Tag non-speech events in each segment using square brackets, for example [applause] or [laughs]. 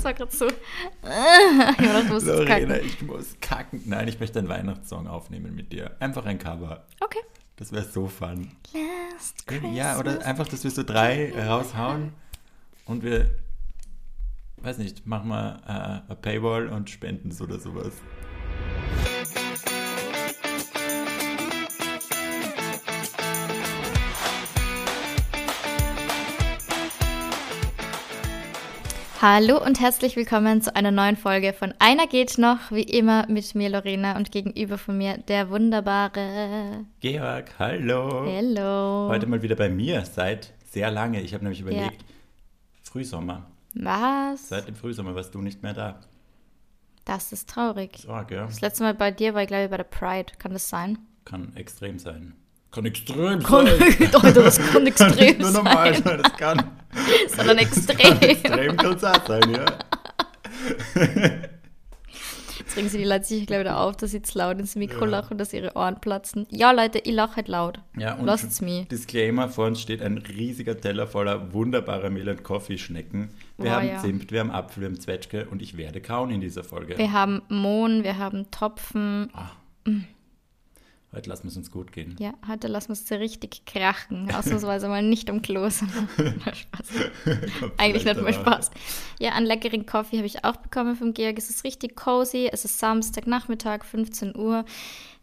Das war gerade so. [laughs] ja, das Lorena, ich muss kacken. Nein, ich möchte einen Weihnachtssong aufnehmen mit dir. Einfach ein Cover. Okay. Das wäre so fun. Last Christmas. Ja, oder einfach, dass wir so drei raushauen und wir, weiß nicht, machen wir äh, eine Paywall und spenden es oder sowas. Hallo und herzlich willkommen zu einer neuen Folge von Einer geht noch, wie immer mit mir Lorena und gegenüber von mir der wunderbare Georg, hallo. Hello. Heute mal wieder bei mir seit sehr lange. Ich habe nämlich überlegt, Frühsommer. Was? Seit dem Frühsommer warst du nicht mehr da. Das ist traurig. So, gell? Das letzte Mal bei dir war ich glaube ich bei der Pride. Kann das sein? Kann extrem sein. Kann extrem Kann, sein. [laughs] Alter, das kann [laughs] extrem Nicht nur normal sein. sein, [laughs] das kann. [laughs] Sondern extrem. [laughs] Extrem kann es auch sein, ja. [laughs] Jetzt regen sie die Leute sicher gleich wieder auf, dass sie zu laut ins Mikro lachen, dass ihre Ohren platzen. Ja, Leute, ich lache halt laut. Ja, und Lasst's mich. Disclaimer, vor uns steht ein riesiger Teller voller wunderbarer Mehl- und Coffee-Schnecken. Wir Boah, haben ja. Zimt, wir haben Apfel, wir haben Zwetschge und ich werde kauen in dieser Folge. Wir haben Mohn, wir haben Topfen. Heute lassen wir es uns gut gehen. Ja, heute lassen wir es richtig krachen. Ausnahmsweise mal nicht am Klo, [laughs] sondern Spaß. Eigentlich nicht mal Spaß. Ja, einen leckeren Kaffee habe ich auch bekommen vom Georg. Es ist richtig cozy. Es ist Samstagnachmittag, 15 Uhr.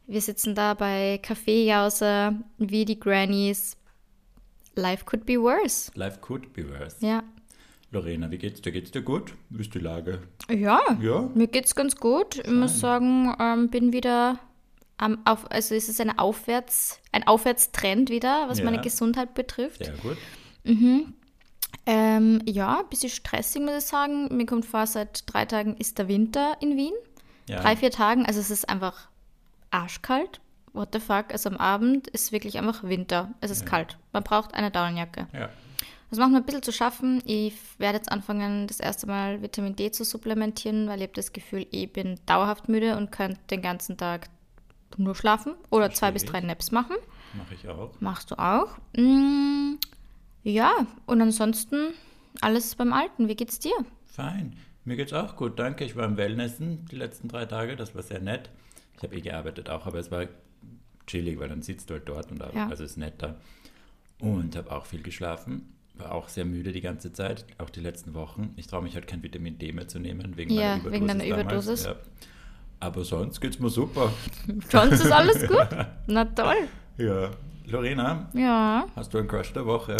Wir sitzen da bei Kaffeejause, wie die Grannies. Life could be worse. Life could be worse. Ja. Lorena, wie geht's dir? Geht's dir gut? Wie ist die Lage? Ja, Ja? mir geht's ganz gut. Ich muss sagen, ähm, bin wieder am auf, also es ist eine Aufwärts, ein Aufwärtstrend wieder, was Ja. meine Gesundheit betrifft. Sehr gut. Ähm, ja, ein bisschen stressig, muss ich sagen. Mir kommt vor, seit drei Tagen ist der Winter in Wien. Ja. Drei, vier Tagen, also es ist einfach arschkalt. What the fuck? Also am Abend ist wirklich einfach Winter. Es ist Ja. kalt. Man braucht eine Daunenjacke. Ja. Das macht mir ein bisschen zu schaffen. Ich werde jetzt anfangen, das erste Mal Vitamin D zu supplementieren, weil ich habe das Gefühl, ich bin dauerhaft müde und könnte den ganzen Tag nur schlafen oder zwei bis drei Naps machen. Mache ich auch. Machst du auch? Mm, ja, und ansonsten alles beim Alten. Wie geht's dir? Fein. Mir geht's auch gut, danke. Ich war im Wellnessen die letzten drei Tage, das war sehr nett. Ich habe eh gearbeitet auch, aber es war chillig, weil dann sitzt du halt dort und Ja. also ist netter. Und habe auch viel geschlafen. War auch sehr müde die ganze Zeit, auch die letzten Wochen. Ich traue mich halt kein Vitamin D mehr zu nehmen, wegen Ja, meiner Überdosis. wegen deiner damals. Überdosis. Ja. Aber sonst geht's mir super. [laughs] Sonst ist alles gut? [laughs] Na toll. Ja. Lorena, Ja. hast du einen Crush der Woche?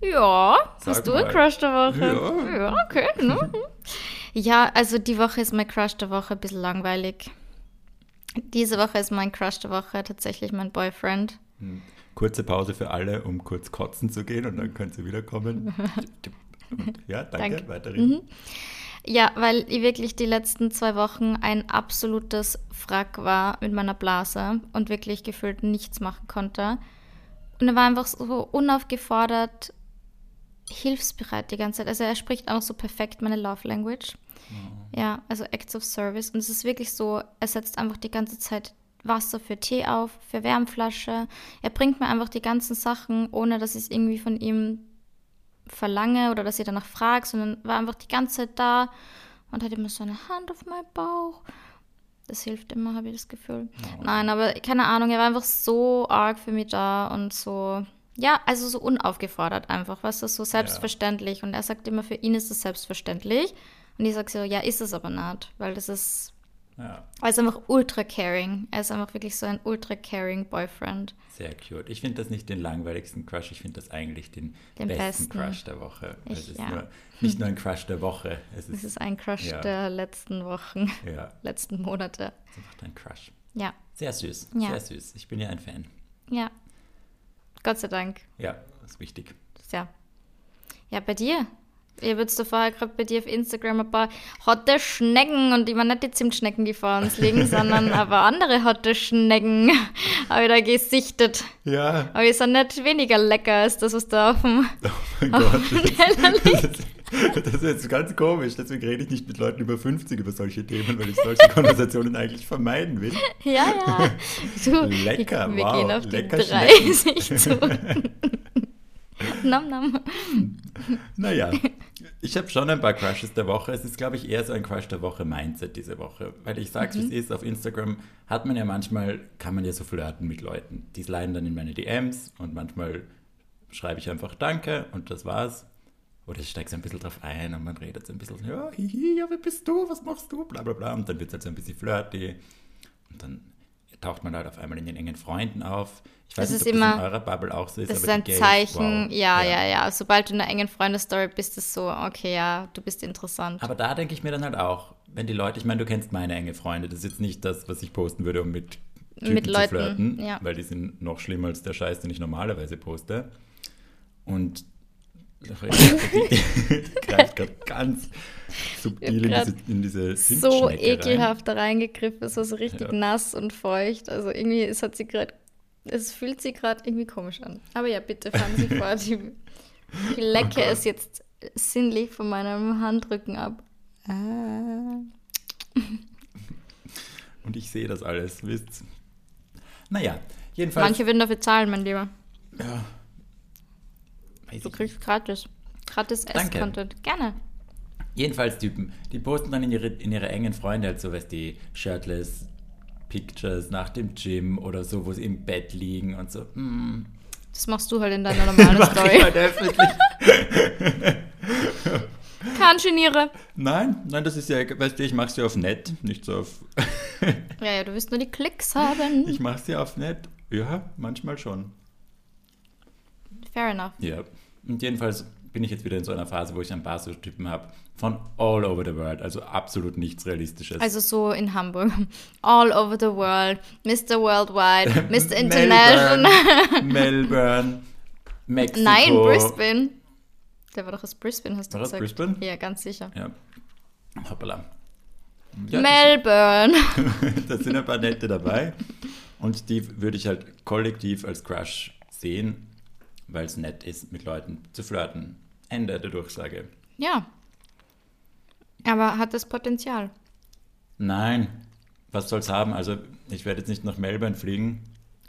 Ja. Sag Hast du mal. einen Crush der Woche? Ja. Ja, okay. Ne? [laughs] ja, also die Woche ist mein Crush der Woche ein bisschen langweilig. Diese Woche ist mein Crush der Woche tatsächlich mein Boyfriend. Kurze Pause für alle, um kurz kotzen zu gehen und dann könnt ihr wiederkommen. Und, ja, danke. Danke. Weiterreden. Ja, weil ich wirklich die letzten zwei Wochen ein absolutes Frack war mit meiner Blase und wirklich gefühlt nichts machen konnte. Und er war einfach so unaufgefordert, hilfsbereit die ganze Zeit. Also er spricht auch so perfekt meine Love Language. Ja, also Acts of Service. Und es ist wirklich so, er setzt einfach die ganze Zeit Wasser für Tee auf, für Wärmflasche. Er bringt mir einfach die ganzen Sachen, ohne dass ich es irgendwie von ihm verlange oder dass ich danach frage, sondern war einfach die ganze Zeit da und hat immer so eine Hand auf meinen Bauch. Das hilft immer, habe ich das Gefühl. Nein, aber keine Ahnung, er war einfach so arg für mich da und so, ja, also so unaufgefordert einfach, was ist so selbstverständlich. Und er sagt immer, für ihn ist es selbstverständlich. Und ich sage so, ja, ist es aber nicht, weil das ist, Ja, er ist einfach ultra caring. Er ist einfach wirklich so ein ultra caring Boyfriend. sehr cute. Ich finde das nicht den langweiligsten Crush, ich finde das eigentlich den, Den besten, besten. Crush der Woche. Ich- es ist ja. nur, nicht nur ein Crush der Woche, es ist, ist ein Crush Ja. der letzten Wochen, ja, [laughs] letzten Monate. es ist einfach dein Crush. Ja, Sehr süß, sehr süß. Ich bin ja ein Fan. ja. Gott sei Dank. Ja, das ist wichtig. Ja. Ja, bei dir. Ich habe jetzt da vorher gerade bei dir auf Instagram ein paar hotte Schnecken und ich meine nicht die Zimtschnecken, die vor uns liegen, [laughs] sondern aber andere hotte Schnecken [laughs] habe ich da gesichtet. Ja, Aber die sind nicht weniger lecker als das, was da auf dem, oh mein [laughs] auf Gott. dem Teller liegt. Das ist jetzt ganz komisch, deswegen rede ich nicht mit Leuten über 50 über solche Themen, weil ich solche Konversationen eigentlich vermeiden will. Ja, ja. Du, Lecker, wir wow, gehen auf lecker die Schnecken. 30 zu. Nam, nam. naja, ich habe schon ein paar Crushes der Woche. Es ist, glaube ich, eher so ein Crush der Woche Mindset diese Woche. Weil ich sage, mhm. wie es ist, auf Instagram hat man ja manchmal, kann man ja so flirten mit Leuten. Die sliden dann in meine DMs und manchmal schreibe ich einfach Danke und das war's. Oder ich steige so ein bisschen drauf ein und man redet so ein bisschen, ja, hihi, ja, wer bist du, was machst du, bla bla bla. Und dann wird es halt so ein bisschen flirty. Und dann taucht man halt auf einmal in den engen Freunden auf. Ich weiß das nicht, ist immer, das in eurer Bubble auch so ist. Das ist ein Gays, Zeichen, wow. ja, ja, ja, ja. Sobald du in einer engen Freundestory bist, ist es so, okay, ja, du bist interessant. Aber da denke ich mir dann halt auch, wenn die Leute, ich meine, du kennst meine enge Freunde, das ist jetzt nicht das, was ich posten würde, um mit Typen mit Leuten, zu flirten, ja. weil die sind noch schlimmer als der Scheiß, den ich normalerweise poste. Und greift [laughs] [laughs] gerade ganz subtil in diese, in diese So ekelhaft rein. da reingegriffen, es war so richtig ja. nass und feucht. Also irgendwie, es hat sie gerade, es fühlt sich gerade irgendwie komisch an. Aber ja, bitte fahren Sie [laughs] vor, ich, ich lecke oh es jetzt sinnlich von meinem Handrücken ab. Ah. Und ich sehe das alles, wisst Naja, jedenfalls. Manche würden dafür zahlen, mein Lieber. Ja, Weiß du kriegst gratis. Gratis Ess-Content. Gerne. Jedenfalls Typen, die posten dann in ihre, in ihre engen Freunde halt so, was die Shirtless Pictures nach dem Gym oder so, wo sie im Bett liegen und so. Mm. Das machst du halt in deiner normalen [laughs] Story. Ich halt öffentlich. [laughs] Kein Geniere. Nein, nein, das ist ja, weißt du, ich mach's ja auf nett, nicht so auf. [laughs] ja, ja, du wirst nur die Klicks haben. Ich mach's ja auf nett. Ja, manchmal schon. Fair enough. Ja. Und jedenfalls bin ich jetzt wieder in so einer Phase, wo ich ein paar so Typen habe von all over the world, also absolut nichts Realistisches. Also so in Hamburg. [laughs] All over the world, Mr. Worldwide, [laughs] Mr. International. [laughs] Melbourne, Melbourne, Mexiko. Nein, Brisbane. Der war doch aus Brisbane, hast du war gesagt. Brisbane? Ja, ganz sicher. Ja. Hoppala. Ja, Melbourne. da sind ein paar nette dabei. Und die würde ich halt kollektiv als Crush sehen weil es nett ist, mit Leuten zu flirten. Ende der Durchsage. Ja. Aber hat das Potenzial? Nein. Was soll es haben? Also, ich werde jetzt nicht nach Melbourne fliegen.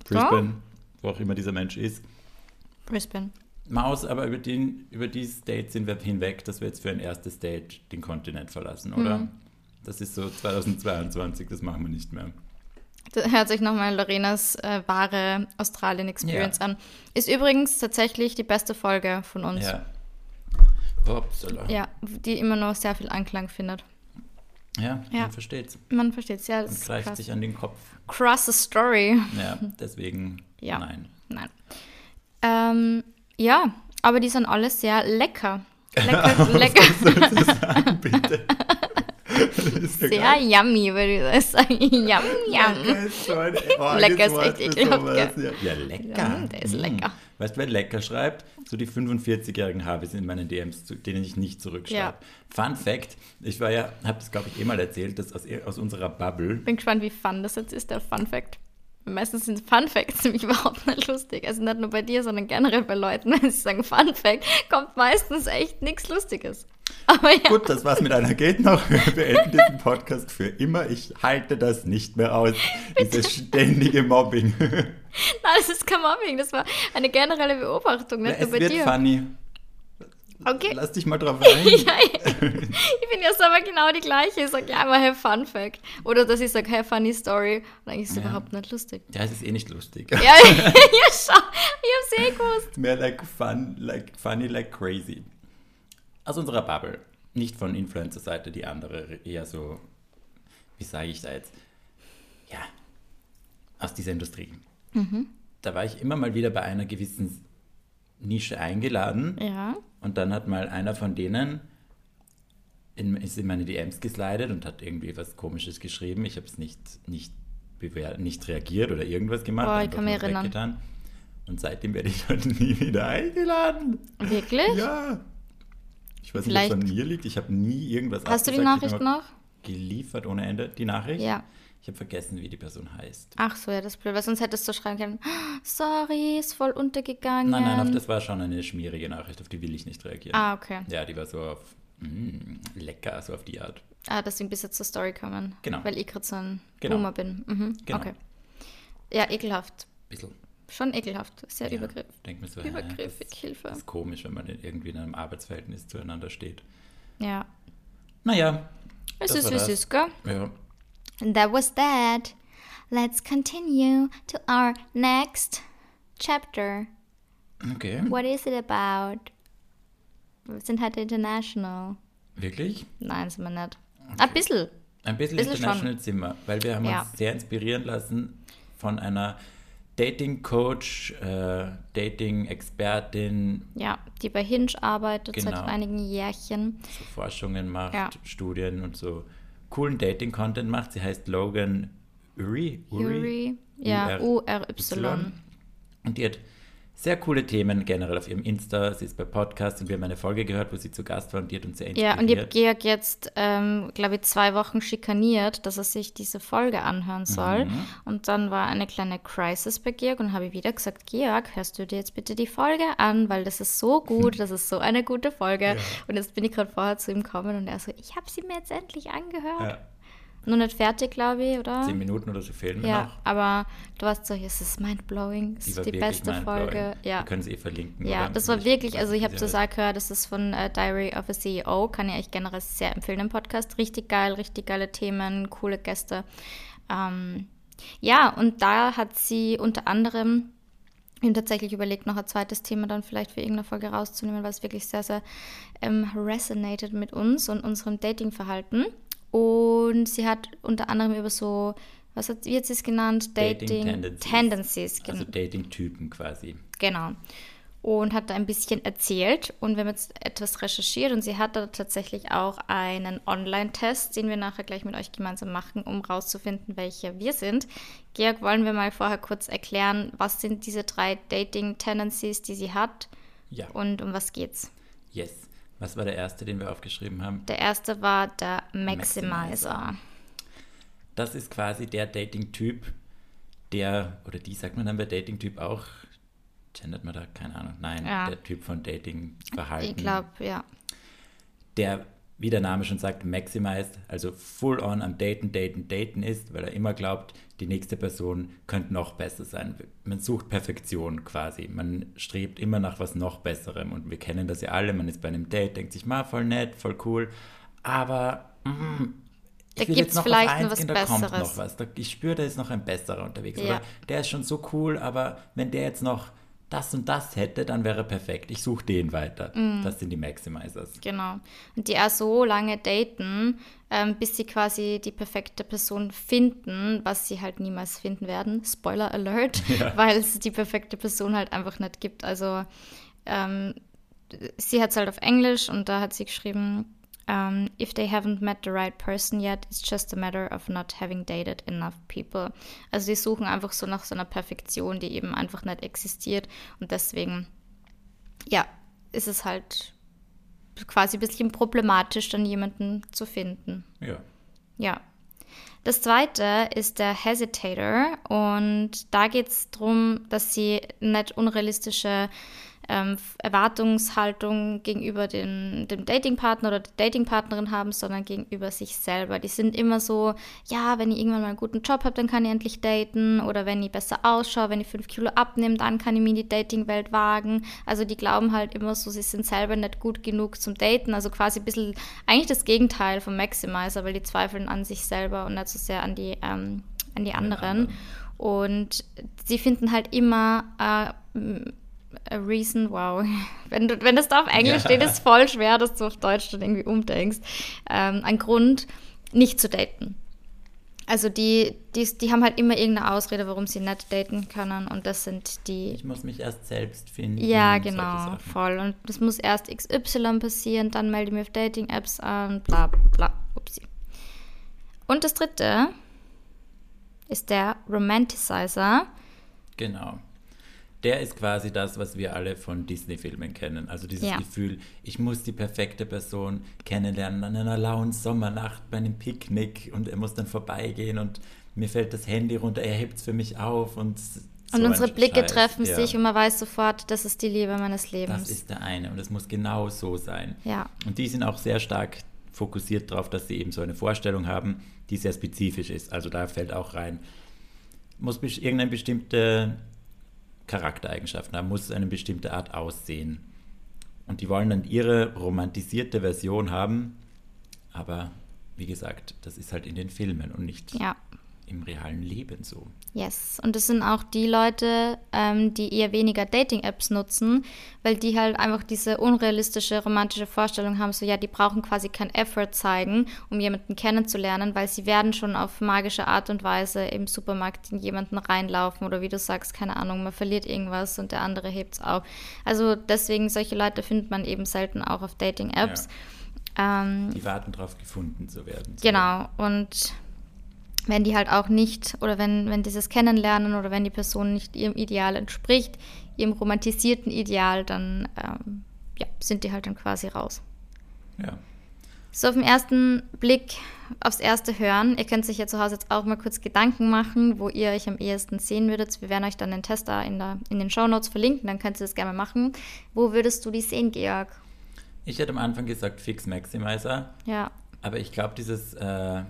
Brisbane, wo auch immer dieser Mensch ist. Brisbane. Maus, aber über, den, über dieses Date sind wir hinweg, dass wir jetzt für ein erstes Date den Kontinent verlassen, oder? Mhm. Das ist so 2022, das machen wir nicht mehr. Das hört sich nochmal Lorenas äh, wahre Australien-Experience ja. an. Ist übrigens tatsächlich die beste Folge von uns. Ja. Upsala. Ja, die immer noch sehr viel Anklang findet. Ja, ja. man versteht's. Man versteht's, ja. Und greift krass. sich an den Kopf. Krasse Story. Ja, deswegen ja. nein. Nein. Ähm, ja, aber die sind alle sehr lecker. Lecker, [laughs] lecker. Was soll das sagen, bitte? [laughs] Sehr geil. yummy, würde ich sagen. [laughs] yum, yum. [laughs] Oh, lecker ist echt ekelhaft. Ja, lecker. Ja, der ist lecker. Hm. Weißt du, wer lecker schreibt? So die 45-jährigen Harveys in meinen DMs, denen ich nicht zurückschreibe. Ja. Fun Fact, ich war ja, habe das glaube ich eh mal erzählt, dass aus, aus unserer Bubble. Bin gespannt, wie fun das jetzt ist, der Fun Fact. Meistens sind Fun Facts [laughs] nämlich überhaupt nicht lustig. Also nicht nur bei dir, sondern generell bei Leuten, wenn sie sagen Fun Fact, kommt meistens echt nichts Lustiges. Ja. Gut, das war's mit einer geht noch. [laughs] Wir beenden diesen Podcast für immer. Ich halte das nicht mehr aus. [laughs] Dieses ständige Mobbing. [laughs] Nein, das ist kein Mobbing. Das war eine generelle Beobachtung, nicht nur bei wird dir. funny. Okay. Lass dich mal drauf ein. ja, ich bin ja aber genau die gleiche. Ich sage ja immer, hey, Fun Fact. Oder dass ich sage, hey, funny Story. Und eigentlich ist es ja. überhaupt nicht lustig. Ja, es ist eh nicht lustig. ja, ja, schau. Ich hab's eh gewusst. Mehr like fun, like funny, like crazy aus unserer Bubble, nicht von Influencer-Seite, die andere eher so, wie sage ich da jetzt, ja, aus dieser Industrie. Mhm. Da war ich immer mal wieder bei einer gewissen Nische eingeladen. Ja. Und dann hat mal einer von denen in, ist in meine DMs geslidet und hat irgendwie was Komisches geschrieben. Ich habe es nicht, nicht, nicht reagiert oder irgendwas gemacht. Oh, ich kann mich erinnern. Weggetan. Und seitdem werde ich [laughs] dort nie wieder eingeladen. Wirklich? Ja. Ich weiß Vielleicht. nicht, ob es an mir liegt. Ich habe nie irgendwas Hast du die Nachricht noch? Geliefert ohne Ende. Die Nachricht? Ja. Ich habe vergessen, wie die Person heißt. Ach so, ja, das ist blöd, weil sonst hättest du schreiben können, sorry, ist voll untergegangen. Nein, nein, auf das war schon eine schmierige Nachricht, auf die will ich nicht reagieren. Ah, okay. Ja, die war so auf, mm, lecker, so auf die Art. Ah, deswegen bis jetzt zur Story kommen. Genau. Weil ich gerade so ein genau. Boomer bin. Mhm. Genau. Okay. Ja, ekelhaft. Bisschen. Schon ekelhaft. Sehr Ja, übergriff denk mir so, übergriffig. Hilfe. Das ist komisch, wenn man irgendwie in einem Arbeitsverhältnis zueinander steht. Ja. Naja. Es ist wie es ist, gell? Ja. And that was that. Let's continue to our next chapter. Okay. What is it about? Wir sind heute international. Wirklich? Nein, sind wir nicht. Ein bisschen. Ein bisschen Bisschen international Zimmer, weil wir haben Ja. uns sehr inspirieren lassen von einer Dating-Coach, äh, Dating-Expertin, Ja, die bei Hinge arbeitet Genau. seit einigen Jährchen. so Forschungen macht, Ja. Studien und so coolen Dating-Content macht. Sie heißt Logan Uri. Yuri. Ja, U-R-Y. Und die hat sehr coole Themen generell auf ihrem Insta. Sie ist bei Podcasts und wir haben eine Folge gehört, wo sie zu Gast war und die hat uns sehr inspiriert. Ja, und ich habe Georg jetzt, ähm, glaube ich, zwei Wochen schikaniert, dass er sich diese Folge anhören soll. Mhm. Und dann war eine kleine Crisis bei Georg und habe ich wieder gesagt, Georg, hörst du dir jetzt bitte die Folge an, weil das ist so gut, das ist so eine gute Folge. [laughs] Und jetzt bin ich gerade vorher zu ihm gekommen und er so, ich habe sie mir jetzt endlich angehört. ja, Nur nicht fertig, glaube ich, oder? zehn Minuten oder so fehlen mir Ja, noch. aber du warst so, es ist mindblowing, es Die ist die beste. Folge. Ja. Wir können sie eh verlinken. Ja, das war Ich wirklich, also ich habe sie sagen gehört, das ist von äh, Diary of a CEO, kann ich euch generell sehr empfehlen, den Podcast. Richtig geil, richtig geile Themen, coole Gäste. Ähm, ja, und da hat sie unter anderem ich habe tatsächlich überlegt, noch ein zweites Thema dann vielleicht für irgendeine Folge rauszunehmen, weil es wirklich sehr, sehr ähm, resonated mit uns und unserem Datingverhalten. Und sie hat unter anderem über so, was hat, wie hat sie es genannt? Dating Dating, Tendencies. Tendencies, Also genau. Dating-Typen quasi. Genau. Und hat da ein bisschen erzählt und wir haben jetzt etwas recherchiert und sie hat da tatsächlich auch einen Online-Test, den wir nachher gleich mit euch gemeinsam machen, um rauszufinden, welche wir sind. Georg, wollen wir mal vorher kurz erklären, was sind diese drei Dating-Tendencies, die sie hat Ja, und um was geht's? yes. Was war der erste, den wir aufgeschrieben haben? Der erste war der Maximizer. Maximizer. Das ist quasi der Dating-Typ, der, oder die sagt man dann bei Dating-Typ auch, gendert man da, keine Ahnung, nein, Ja. der Typ von Dating-Verhalten. Ich glaube, ja. der, wie der Name schon sagt, maximized, also full on am Daten, Daten, Daten ist, weil er immer glaubt, die nächste Person könnte noch besser sein. Man sucht Perfektion quasi. Man strebt immer nach was noch Besserem. Und wir kennen das ja alle. Man ist bei einem Date, denkt sich, ma, voll nett, voll cool. Aber mm, Da jetzt noch vielleicht noch eins was gehen, da kommt Besseres. noch was. Ich spüre, da ist noch ein besserer unterwegs. Ja. Oder der ist schon so cool, aber wenn der jetzt noch das und das hätte, dann wäre er perfekt. Ich suche den weiter. Mm. Das sind die Maximizers. Genau. Und die auch so lange daten, ähm, bis sie quasi die perfekte Person finden, was sie halt niemals finden werden. Spoiler Alert, [laughs] weil es die perfekte Person halt einfach nicht gibt. Also ähm, sie hat es halt auf Englisch und da hat sie geschrieben, um, if they haven't met the right person yet, it's just a matter of not having dated enough people. Also die suchen einfach so nach so einer Perfektion, die eben einfach nicht existiert und deswegen, ja, ist es halt quasi ein bisschen problematisch, dann jemanden zu finden. Ja. Ja. Das zweite ist der Hesitator und da geht es darum, dass sie nicht unrealistische ähm, Erwartungshaltung gegenüber den, dem Datingpartner oder der Datingpartnerin haben, sondern gegenüber sich selber. Die sind immer so, ja, wenn ich irgendwann mal einen guten Job habe, dann kann ich endlich daten oder wenn ich besser ausschaue, wenn ich fünf Kilo abnehme, dann kann ich mir in die Datingwelt wagen. Also die glauben halt immer so, sie sind selber nicht gut genug zum Daten, also quasi ein bisschen eigentlich das Gegenteil vom Maximizer, weil die zweifeln an sich selber und nicht so sehr an die, ähm, an die anderen. anderen. Und sie finden halt immer äh, a reason, wow. [laughs] Wenn, du, wenn das da auf Englisch Ja. steht, ist voll schwer, dass du auf Deutsch dann irgendwie umdenkst. Ähm, ein Grund, nicht zu daten. Also die, die, die haben halt immer irgendeine Ausrede, warum sie nicht daten können. Und das sind die. Ich muss mich erst selbst finden. Ja, genau, voll. Und das muss erst XY passieren, dann melde ich mich auf Dating-Apps an, bla bla. Upsi. Und das dritte ist der Romanticizer. Genau. Der ist quasi das, was wir alle von Disney-Filmen kennen. Also dieses Ja. Gefühl, ich muss die perfekte Person kennenlernen an einer lauen Sommernacht bei einem Picknick und er muss dann vorbeigehen und mir fällt das Handy runter, er hebt es für mich auf und so Und unsere Blicke Scheiß. treffen Ja. sich und man weiß sofort, das ist die Liebe meines Lebens. Das ist der eine und es muss genau so sein. Ja. Und die sind auch sehr stark fokussiert darauf, dass sie eben so eine Vorstellung haben, die sehr spezifisch ist. Also da fällt auch rein, muss irgendeine bestimmte Charaktereigenschaften haben, muss eine bestimmte Art aussehen. Und die wollen dann ihre romantisierte Version haben, aber wie gesagt, das ist halt in den Filmen und nicht Ja. im realen Leben so. Yes. Und das sind auch die Leute, ähm, die eher weniger Dating-Apps nutzen, weil die halt einfach diese unrealistische romantische Vorstellung haben, so ja, die brauchen quasi kein Effort zeigen, um jemanden kennenzulernen, weil sie werden schon auf magische Art und Weise im Supermarkt in jemanden reinlaufen oder wie du sagst, keine Ahnung, man verliert irgendwas und der andere hebt es auf. Also deswegen, solche Leute findet man eben selten auch auf Dating-Apps. Ähm, Die warten darauf, gefunden zu werden. So. Genau, und wenn die halt auch nicht, oder wenn, wenn dieses Kennenlernen oder wenn die Person nicht ihrem Ideal entspricht, ihrem romantisierten Ideal, dann ähm, ja, sind die halt dann quasi raus. Ja. So auf den ersten Blick, aufs erste Hören, ihr könnt sich ja zu Hause jetzt auch mal kurz Gedanken machen, wo ihr euch am ehesten sehen würdet. Wir werden euch dann den Test da in, der, in den Shownotes verlinken, dann könnt ihr das gerne machen. Wo würdest du die sehen, Georg? Ich hätte am Anfang gesagt Fix Maximizer, Ja, aber ich glaube, dieses äh,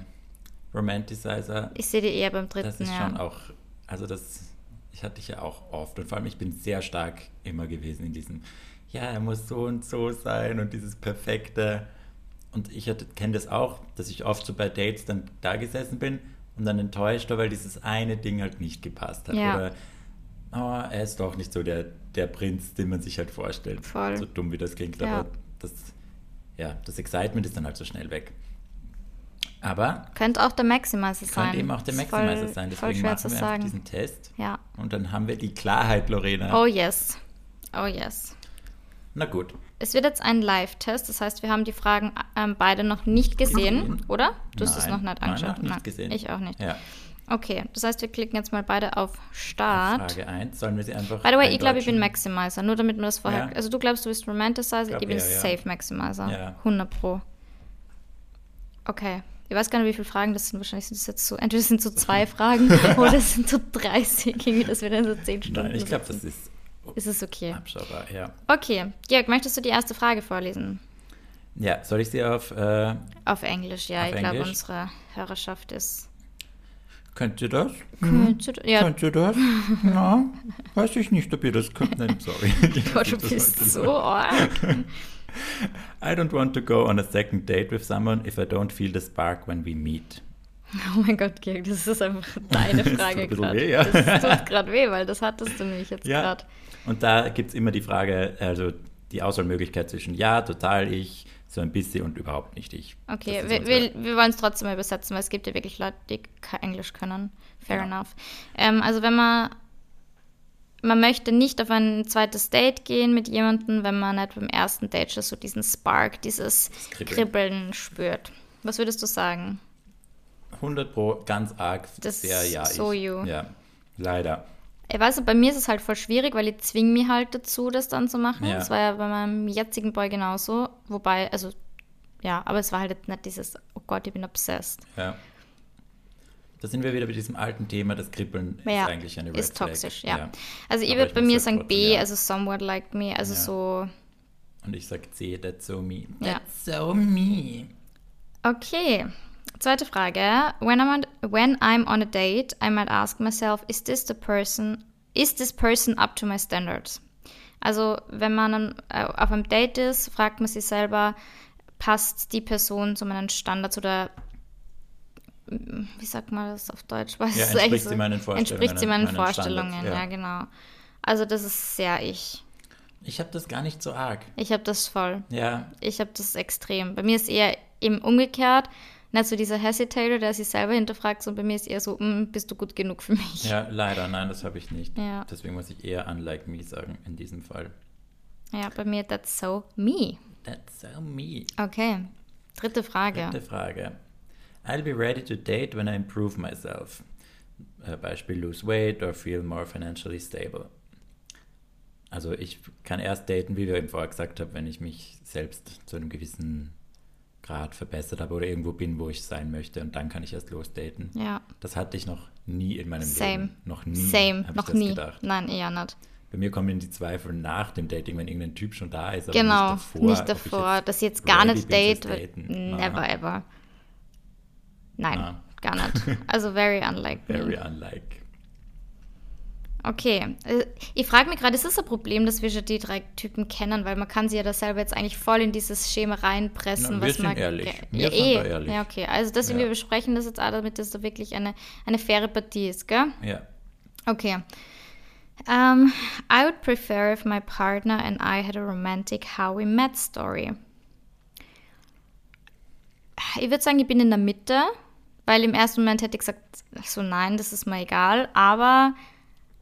Romanticizer, ich sehe die eher beim dritten, das ist ja. schon auch, also das, ich hatte ich ja auch oft und vor allem ich bin sehr stark immer gewesen in diesem, ja, er muss so und so sein und dieses perfekte. Und ich kenne das auch, dass ich oft so bei Dates dann da gesessen bin und dann enttäuscht war, weil dieses eine Ding halt nicht gepasst hat. Ja. Oder oh, er ist doch nicht so der, der Prinz, den man sich halt vorstellt. Voll. So dumm wie das klingt, Ja. aber das, ja, das Excitement ist dann halt so schnell weg. Aber Könnte auch der Maximizer sein. könnte eben auch der Maximizer sein. Deswegen machen wir sagen. diesen Test. Ja. Und dann haben wir die Klarheit, Lorena. Oh yes. Oh yes. Na gut. Es wird jetzt ein Live-Test, das heißt, wir haben die Fragen ähm, beide noch nicht gesehen, Gesehen? oder? Du hast es noch Nein, nicht nein, angeschaut. noch nicht gesehen. Ich auch nicht. Ja. Okay, das heißt, wir klicken jetzt mal beide auf Start. Frage 1. Sollen wir sie einfach. By the way, ich glaube, ich bin? Maximizer, nur damit man das vorher. Ja. Also, du glaubst, du bist Romanticizer, Glaub ich bin ja. Safe Maximizer. Ja. 100 Pro. Okay. Ich weiß gar nicht, wie viele Fragen das sind. Wahrscheinlich sind es jetzt so, entweder sind es so zwei Fragen [laughs] oder es sind so 30, irgendwie, dass wir dann so 10 Stunden Nein, ich glaube, das ist Ist es okay? abschaubar, ja. Okay. Georg, möchtest du die erste Frage vorlesen? Ja, soll ich sie auf. Äh, Auf Englisch, ja. Auf ich glaube, unsere Hörerschaft ist. könnt ihr das? Könnt ihr- Ja, Könnt ihr das? Na, weiß ich nicht, ob ihr das könnt. Nein, sorry. [laughs] Gott, du bist so arg. [laughs] I don't want to go on a second date with someone if I don't feel the spark when we meet. Oh mein Gott, Georg, das ist einfach [laughs] deine Frage gerade. ja. Das tut [laughs] gerade weh, weil das hattest du nämlich jetzt Ja. gerade. Und da gibt es immer die Frage, also die Auswahlmöglichkeit zwischen ja, total ich, so ein bisschen und überhaupt nicht ich. Okay, wir, wir, wir wollen es trotzdem mal übersetzen, weil es gibt ja wirklich Leute, die kein Englisch können. Fair Ja. enough. Ähm, also wenn man man möchte nicht auf ein zweites Date gehen mit jemandem, wenn man nicht beim ersten Date schon so diesen Spark, dieses Kribbeln. Kribbeln spürt. Was würdest du sagen? 100 Pro, ganz arg, Das sehr ist ja so ich. you. Ja, leider. Ich weiß, bei mir ist es halt voll schwierig, weil ich zwinge mich halt dazu, das dann zu machen. Ja. Das war ja bei meinem jetzigen Boy genauso. Wobei, also, ja, aber es war halt nicht dieses, oh Gott, ich bin obsessed. Ja. Da sind wir wieder bei diesem alten Thema, das Kribbeln Ja, ist eigentlich eine Red ist Flag. toxisch, ja. Also ich würde bei mir sagen B, ja. also somewhat like me, also Ja. so. Und ich sag C, that's so me. Ja. That's so me. Okay. Zweite Frage. When I'm, on, when I'm on a date, I might ask myself, is this the person, is this person up to my standards? Also wenn man äh, auf einem Date ist, fragt man sich selber, passt die Person zu meinen Standards oder wie sagt man das auf Deutsch? Weiß Ja, entspricht sie meinen Vorstellungen, Entspricht sie meinen, meinen Vorstellungen, ja. ja. genau. Also das ist sehr ich. Ich habe das gar nicht so arg. Ich habe das voll. Ja, Ich habe das extrem. Bei mir ist eher eben umgekehrt. Nicht so dieser Hesitator, der sich selber hinterfragt, sondern bei mir ist eher so, "Mm, bist du gut genug für mich? ja, leider, nein, das habe ich nicht. Ja. Deswegen muss ich eher unlike me sagen in diesem Fall. Ja, bei mir, that's so me. That's so me. Okay, dritte Frage. Dritte Frage. I'll be ready to date when I improve myself. Äh, Beispiel lose weight or feel more financially stable. Also ich kann erst daten, wie wir eben vorher gesagt haben, wenn ich mich selbst zu einem gewissen Grad verbessert habe oder irgendwo bin, wo ich sein möchte und dann kann ich erst losdaten. Ja, Das hatte ich noch nie in meinem same. Leben. Noch nie. Same, noch nie. Gedacht. Nein, eher nicht. Bei mir kommen die Zweifel nach dem Dating, wenn irgendein Typ schon da ist, aber genau, nicht davor. nicht davor, dass ich jetzt gar nicht date. Daten. Never ever. Nein, Na. gar nicht. Also very unlike [laughs] Very unlike. Okay. Äh, Ich frage mich gerade, ist das ein Problem, dass wir schon die drei Typen kennen? Weil man kann sie ja da selber jetzt eigentlich voll in dieses Schema reinpressen. Na, wir was sind man ehrlich. Ja, Wir sind eh. ehrlich. ja, okay. Also deswegen, Ja. wir besprechen das jetzt auch, damit das da wirklich eine, eine faire Partie ist, gell? Ja. Okay. Um, I would prefer if my partner and I had a romantic how we met story. Ich würde sagen, ich bin in der Mitte, weil im ersten Moment hätte ich gesagt, so nein, das ist mir egal, aber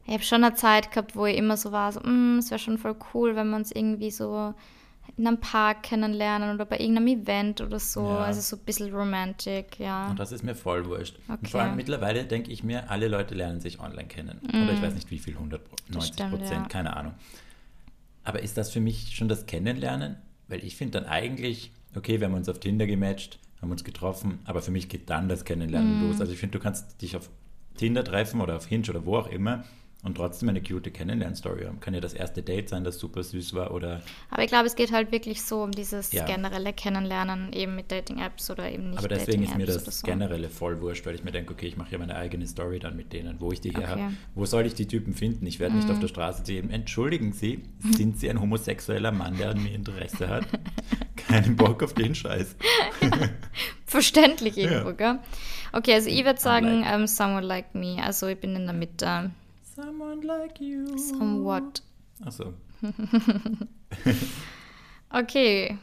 ich habe schon eine Zeit gehabt, wo ich immer so war, so, "Mm, es wäre schon voll cool, wenn wir uns irgendwie so in einem Park kennenlernen oder bei irgendeinem Event oder so, Ja. also so ein bisschen romantic, ja. Und das ist mir voll wurscht. Und Okay. vor allem mittlerweile denke ich mir, alle Leute lernen sich online kennen. Oder ich weiß nicht wie viel, 100, Pro- 90 stimmt, Prozent, ja. keine Ahnung. Aber ist das für mich schon das Kennenlernen? Weil ich finde dann eigentlich, okay, wir haben uns auf Tinder gematcht, haben uns getroffen, aber für mich geht dann das Kennenlernen Mhm. los. Also ich finde, du kannst dich auf Tinder treffen oder auf Hinge oder wo auch immer und trotzdem eine cute Kennenlern-Story haben. Kann ja das erste Date sein, das super süß war oder Aber ich glaube, es geht halt wirklich so um dieses Ja. generelle Kennenlernen eben mit Dating-Apps oder eben nicht Aber deswegen ist mir das so. generelle voll wurscht, weil ich mir denke, okay, ich mache ja meine eigene Story dann mit denen, wo ich die her Okay. Mhm. habe. Wo soll ich die Typen finden? Ich werde nicht auf der Straße zu jedem, entschuldigen Sie, sind Sie ein homosexueller Mann, der an mir Interesse hat? [laughs] Keinen Bock auf den Scheiß. [laughs] Verständlich Ja. irgendwo, gell? Okay, also ich würde sagen, Unlike. ähm, someone like me. Also ich bin in der Mitte. Someone like you. Somewhat. Achso. [laughs] Okay.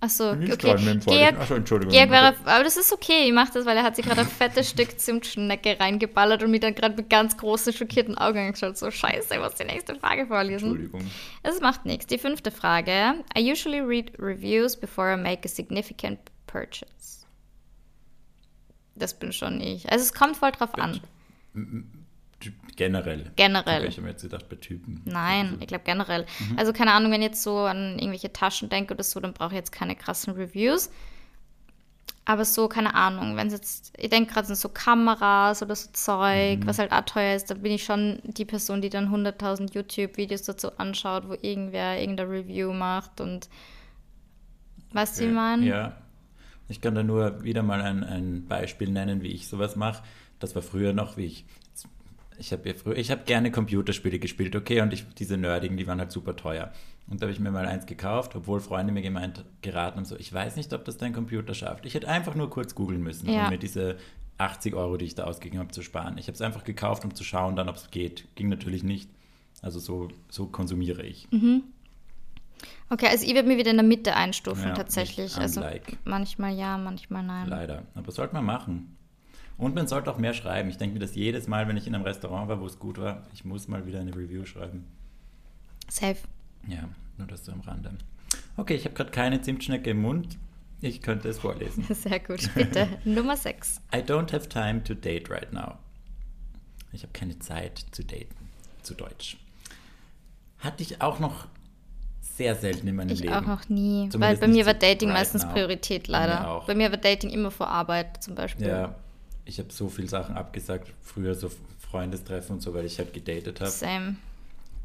Achso, okay. dran mit dem Vorlesen? Georg, Ach so, Entschuldigung. Georg wäre, aber das ist okay, ich mache das, weil er hat sich gerade ein fettes Stück Zimtschnecke reingeballert und mir dann gerade mit ganz großen, schockierten Augen angeschaut. So, scheiße, ich muss die nächste Frage vorlesen. Entschuldigung. Es macht nichts. Die fünfte Frage. I usually read reviews before I make a significant purchase. Das bin schon ich. Also es kommt voll drauf an. Generell. Generell. Ich habe mir jetzt gedacht, bei Typen. Nein, ich glaube generell. Mhm. Also keine Ahnung, wenn ich jetzt so an irgendwelche Taschen denke oder so, dann brauche ich jetzt keine krassen Reviews. Aber so, keine Ahnung, wenn es jetzt, ich denke gerade an so Kameras oder so Zeug, Mhm. was halt auch teuer ist, dann bin ich schon die Person, die dann 100.000 YouTube-Videos dazu anschaut, wo irgendwer irgendein Review macht und weißt du, wie ich meine? Ja. Ich kann da nur wieder mal ein, ein Beispiel nennen, wie ich sowas mache. Das war früher noch, wie ich. Ich habe ja früher, ich habe gerne Computerspiele gespielt, okay, und ich, diese nerdigen, die waren halt super teuer. Und da habe ich mir mal eins gekauft, obwohl Freunde mir gemeint, geraten haben, so, ich weiß nicht, ob das dein Computer schafft. Ich hätte einfach nur kurz googeln müssen, Ja. um mir diese 80 Euro, die ich da ausgegeben habe, zu sparen. Ich habe es einfach gekauft, um zu schauen, dann, ob es geht. Ging natürlich nicht. Also so, so konsumiere ich. Okay, also ich würde mich wieder in der Mitte einstufen, Ja, tatsächlich. ich Also manchmal ja, manchmal nein. Leider. Aber sollte man machen. Und man sollte auch mehr schreiben. Ich denke mir das jedes Mal, wenn ich in einem Restaurant war, wo es gut war, ich muss mal wieder eine Review schreiben. Safe. Ja, nur das so am Rande. Okay, ich habe gerade keine Zimtschnecke im Mund. Ich könnte es vorlesen. [laughs] Sehr gut, bitte. [laughs] Nummer 6. I don't have time to date right now. Ich habe keine Zeit zu daten. Zu Deutsch. Hatte ich auch noch sehr selten in meinem Ich Leben. auch noch nie. Zumindest weil bei mir war Dating right meistens now. Priorität, leider. auch. Bei mir war Dating immer vor Arbeit zum Beispiel. Ja, ich habe so viele Sachen abgesagt. Früher so Freundestreffen und so, weil ich halt gedatet habe. Same.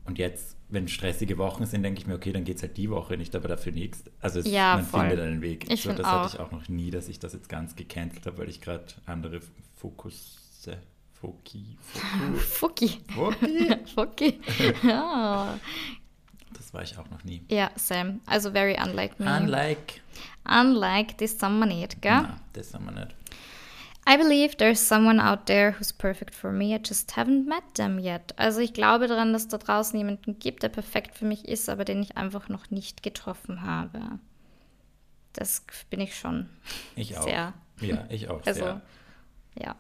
Und jetzt, wenn stressige Wochen sind, denke ich mir, okay, dann geht es halt die Woche nicht, aber dafür nichts. Also es, Ja, man voll. findet einen Weg. Ich so, das auch. hatte ich auch noch nie, dass ich das jetzt ganz gecancelt habe, weil ich gerade andere Fokusse, Foki, Foku, Fucky. [laughs] Foki, Fucky. [laughs] ja. [laughs] das war ich auch noch nie. ja, same. Also very unlike me. Unlike, Unlike this someone nicht, gell? na, das haben wir nicht. I believe there's someone out there who's perfect for me. I just haven't met them yet. Also ich glaube daran, dass da draußen jemanden gibt, der perfekt für mich ist, aber den ich einfach noch nicht getroffen habe. Das bin ich schon. Ich auch. Sehr. Ja, ich auch Also, sehr. ja.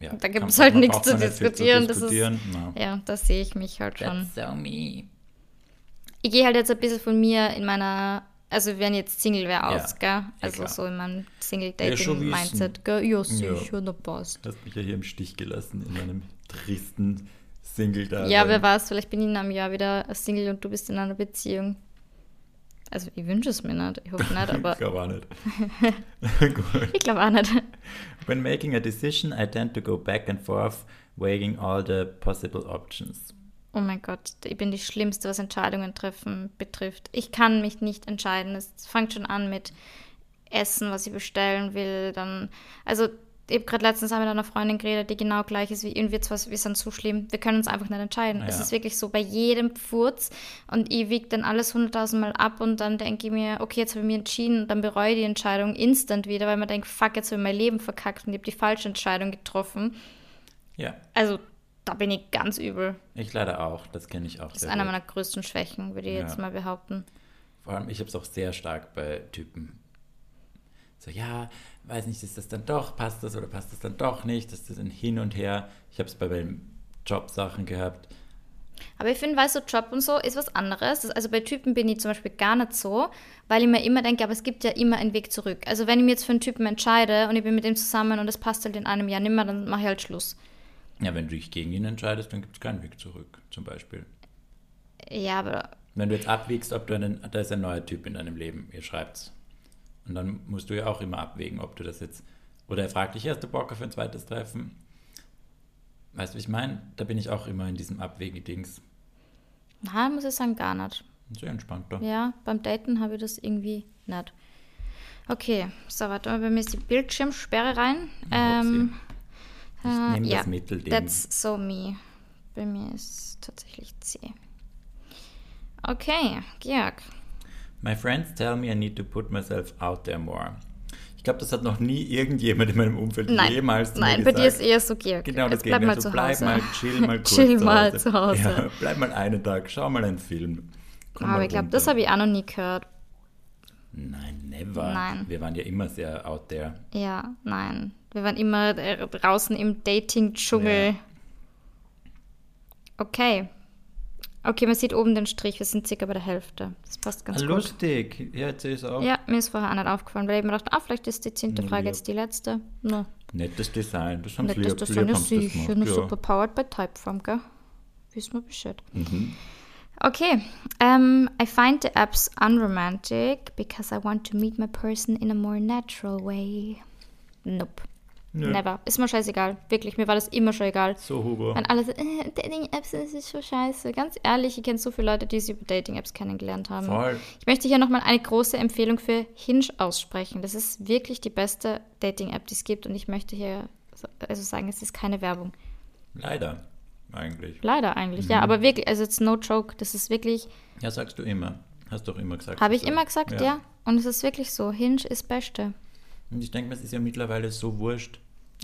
Ja. da Kann- gibt's halt nichts zu nicht viel diskutieren, das ist- diskutieren. No. Ja, da sehe ich mich halt schon. That's so me. Ich gehe halt jetzt ein bisschen von mir in meiner, also wenn jetzt Single wäre Ja, aus, gell? ja, Also klar. so in meinem Ja, Single-Dating-Mindset, gell? Ja, sicher, da passt. Du hast mich ja hier im Stich gelassen in meinem tristen single da. Ja, wer weiß, vielleicht bin ich in einem Jahr wieder Single und du bist in einer Beziehung. Also ich wünsche es mir nicht, ich hoffe nicht, [laughs] aber ich glaube auch nicht. [laughs] Ich glaube auch nicht. When making a decision, I tend to go back and forth, weighing all the possible options. Oh mein Gott, ich bin die Schlimmste, was Entscheidungen treffen betrifft. Ich kann mich nicht entscheiden. Es fängt schon an mit Essen, was ich bestellen will. Dann, also ich habe gerade letztens mit einer Freundin geredet, die genau gleich ist wie ich. Und wir, zwar, wir sind so schlimm, wir können uns einfach nicht entscheiden. Ja. Es ist wirklich so bei jedem Furz. Und ich wiege dann alles hunderttausendmal ab und dann denke ich mir, okay, jetzt habe ich mich entschieden und dann bereue ich die Entscheidung instant wieder, weil man denkt, fuck, jetzt habe ich mein Leben verkackt und ich habe die falsche Entscheidung getroffen. Ja, Also da bin ich ganz übel. ich leider auch. Das kenne ich auch Das ist einer gut. meiner größten Schwächen, würde ich Ja. jetzt mal behaupten. Vor allem, ich habe es auch sehr stark bei Typen. So, ja, weiß nicht, ist das dann doch, passt das oder passt das dann doch nicht? Das ist ein Hin und Her. Ich habe es bei meinen Jobsachen gehabt. Aber ich finde, weißt du, Job und so ist was anderes. Also bei Typen bin ich zum Beispiel gar nicht so, weil ich mir immer denke, aber es gibt ja immer einen Weg zurück. Also wenn ich mich jetzt für einen Typen entscheide und ich bin mit ihm zusammen und es passt halt in einem Jahr nicht mehr, dann mache ich halt Schluss. Ja, wenn du dich gegen ihn entscheidest, dann gibt es keinen Weg zurück, zum Beispiel. Ja, aber Wenn du jetzt abwiegst, ob du einen, da ist ein neuer Typ in deinem Leben, ihr schreibt's. Und dann musst du ja auch immer abwägen, ob du das jetzt, oder er fragt dich, hast du Bock auf ein zweites Treffen? Weißt du, wie ich meine? Da bin ich auch immer in diesem Abwägedings. na, muss ich sagen, gar nicht. Sehr entspannter. Ja, beim Daten habe ich das irgendwie nicht. Okay, so, warte mal, bei mir ist die Bildschirmsperre rein. Ähm, Ich äh, nehme ja, das Mittelding. That's so me. Bei mir ist es tatsächlich C. Okay, Georg. My friends tell me I need to put myself out there more. Ich glaube, das hat noch nie irgendjemand in meinem Umfeld Nein, jemals mir nein bei dir ist gesagt. eher so Georg. Genau das bleib Gegenteil. mal so, zu bleib Hause. mal, chill mal [laughs] kurz Chill zu mal Hause. zu Hause. Ja, bleib mal einen Tag, schau mal einen Film. Komm Aber ich glaube, das habe ich auch noch nie gehört. Nein, never. Nein. Wir waren ja immer sehr out there. Ja, nein. Wir waren immer äh, draußen im Dating-Dschungel. Ja. Okay. Okay, man sieht oben den Strich. Wir sind circa bei der Hälfte. Das passt ganz Ah, gut. lustig. Ja, jetzt ist auch. Ja, mir ist vorher auch nicht aufgefallen, weil ich mir dachte, ah, vielleicht ist die zehnte Frage jetzt die letzte. No, Nettes Design. Das haben sie dass lieb, das lieb das sicher. Nur ja. super powered by Typeform, gell? Wissen wir Bescheid. Mhm. Okay. Um, I find the apps unromantic because I want to meet my person in a more natural way. Nope. Nö. Never. Ist mir scheißegal. Wirklich, mir war das immer schon egal. So, Hugo. Wenn alle so, äh, Dating-Apps, ist so scheiße. Ganz ehrlich, ich kenne so viele Leute, die sie über Dating-Apps kennengelernt haben. Voll. Ich möchte hier nochmal eine große Empfehlung für Hinge aussprechen. Das ist wirklich die beste Dating-App, die es gibt. Und ich möchte hier so- also sagen, es ist keine Werbung. Leider, eigentlich. Leider eigentlich, Mhm. ja. Aber wirklich, also it's no joke. Das ist wirklich, Ja, sagst du immer. Hast doch immer gesagt. habe ich immer du- gesagt, ja. Und es ist wirklich so. Hinge ist Beste. Und ich denke mir, es ist ja mittlerweile so wurscht.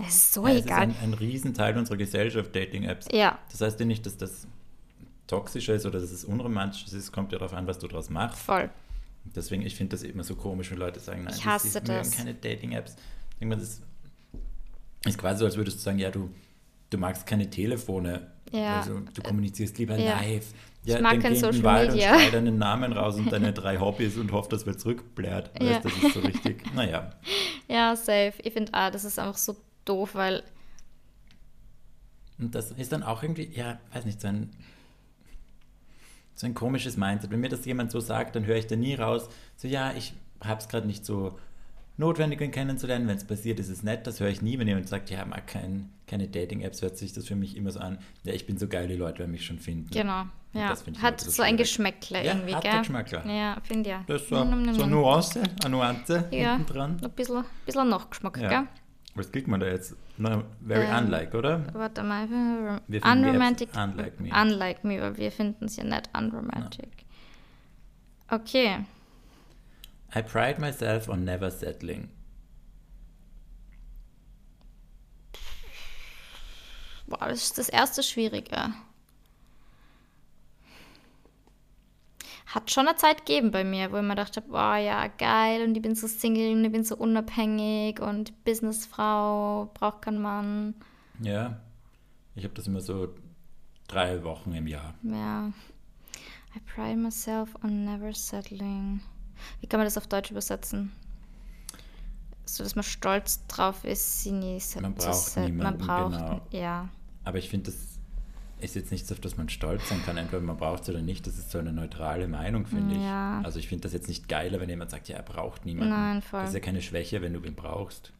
Es ist so Ja, es egal. ist ein, ein Riesenteil unserer Gesellschaft, Dating-Apps. Ja. Das heißt ja nicht, dass das toxisch ist oder dass es unromantisch ist. Es kommt ja darauf an, was du daraus machst. Voll. Deswegen, ich finde das immer so komisch, wenn Leute sagen, nein, Ich das hasse ist, mögen das. keine Dating-Apps. Ich mir, das ist quasi so, als würdest du sagen, ja, du, du magst keine Telefone. Ja. Also du kommunizierst lieber Ja. live. Ich Ja, mag dann kein Social Wald Media. und deinen Namen raus und deine [laughs] drei Hobbys und hofft, dass wer zurückblärt. Ja. Weißt, das ist so richtig. Naja. [laughs] Ja, safe. Ich finde, ah, das ist einfach so doof, weil Und das ist dann auch irgendwie, ja, weiß nicht, so ein, so ein komisches Mindset. Wenn mir das jemand so sagt, dann höre ich da nie raus, so ja, ich habe es gerade nicht so notwendig, ihn kennenzulernen. Wenn es passiert, ist es nett. Das höre ich nie, wenn jemand sagt, ja, mag kein, keine Dating-Apps, hört sich das für mich immer so an, ja, ich bin so geil, die Leute werden mich schon finden. Genau. Und Ja. ich Hat so so ein. Geschmäckle Ja, irgendwie, hat gell? Geschmäckle. Ja, finde ja. Das ist so, so eine. Nuance, eine Nuance Ja, dran. ein bisschen, bisschen Nachgeschmack, Ja. gell? Was kriegt man da jetzt? No, very Ähm, unlike, oder? Warte mal. Wir Unromantic. unlike me. Unlike me, weil wir finden es ja nicht unromantic. Okay. I pride myself on never settling. Boah, das ist das erste Schwierige. Hat schon eine Zeit gegeben bei mir, wo ich mir dachte, boah, ja, geil, und ich bin so Single und ich bin so unabhängig und Businessfrau, braucht keinen Mann. Ja, ich habe das immer so drei Wochen im Jahr. Ja. I pride myself on never settling. Wie kann man das auf Deutsch übersetzen? So, dass man stolz drauf ist, sie nie Man zu braucht se- Man niemanden, braucht, genau. ja. Aber ich finde, das ist jetzt nichts, auf das man stolz sein kann, entweder man braucht es oder nicht. Das ist so eine neutrale Meinung, finde Ja. ich. Also ich finde das jetzt nicht geiler, wenn jemand sagt, ja, er braucht niemanden. Nein, voll. Das ist ja keine Schwäche, wenn du ihn brauchst.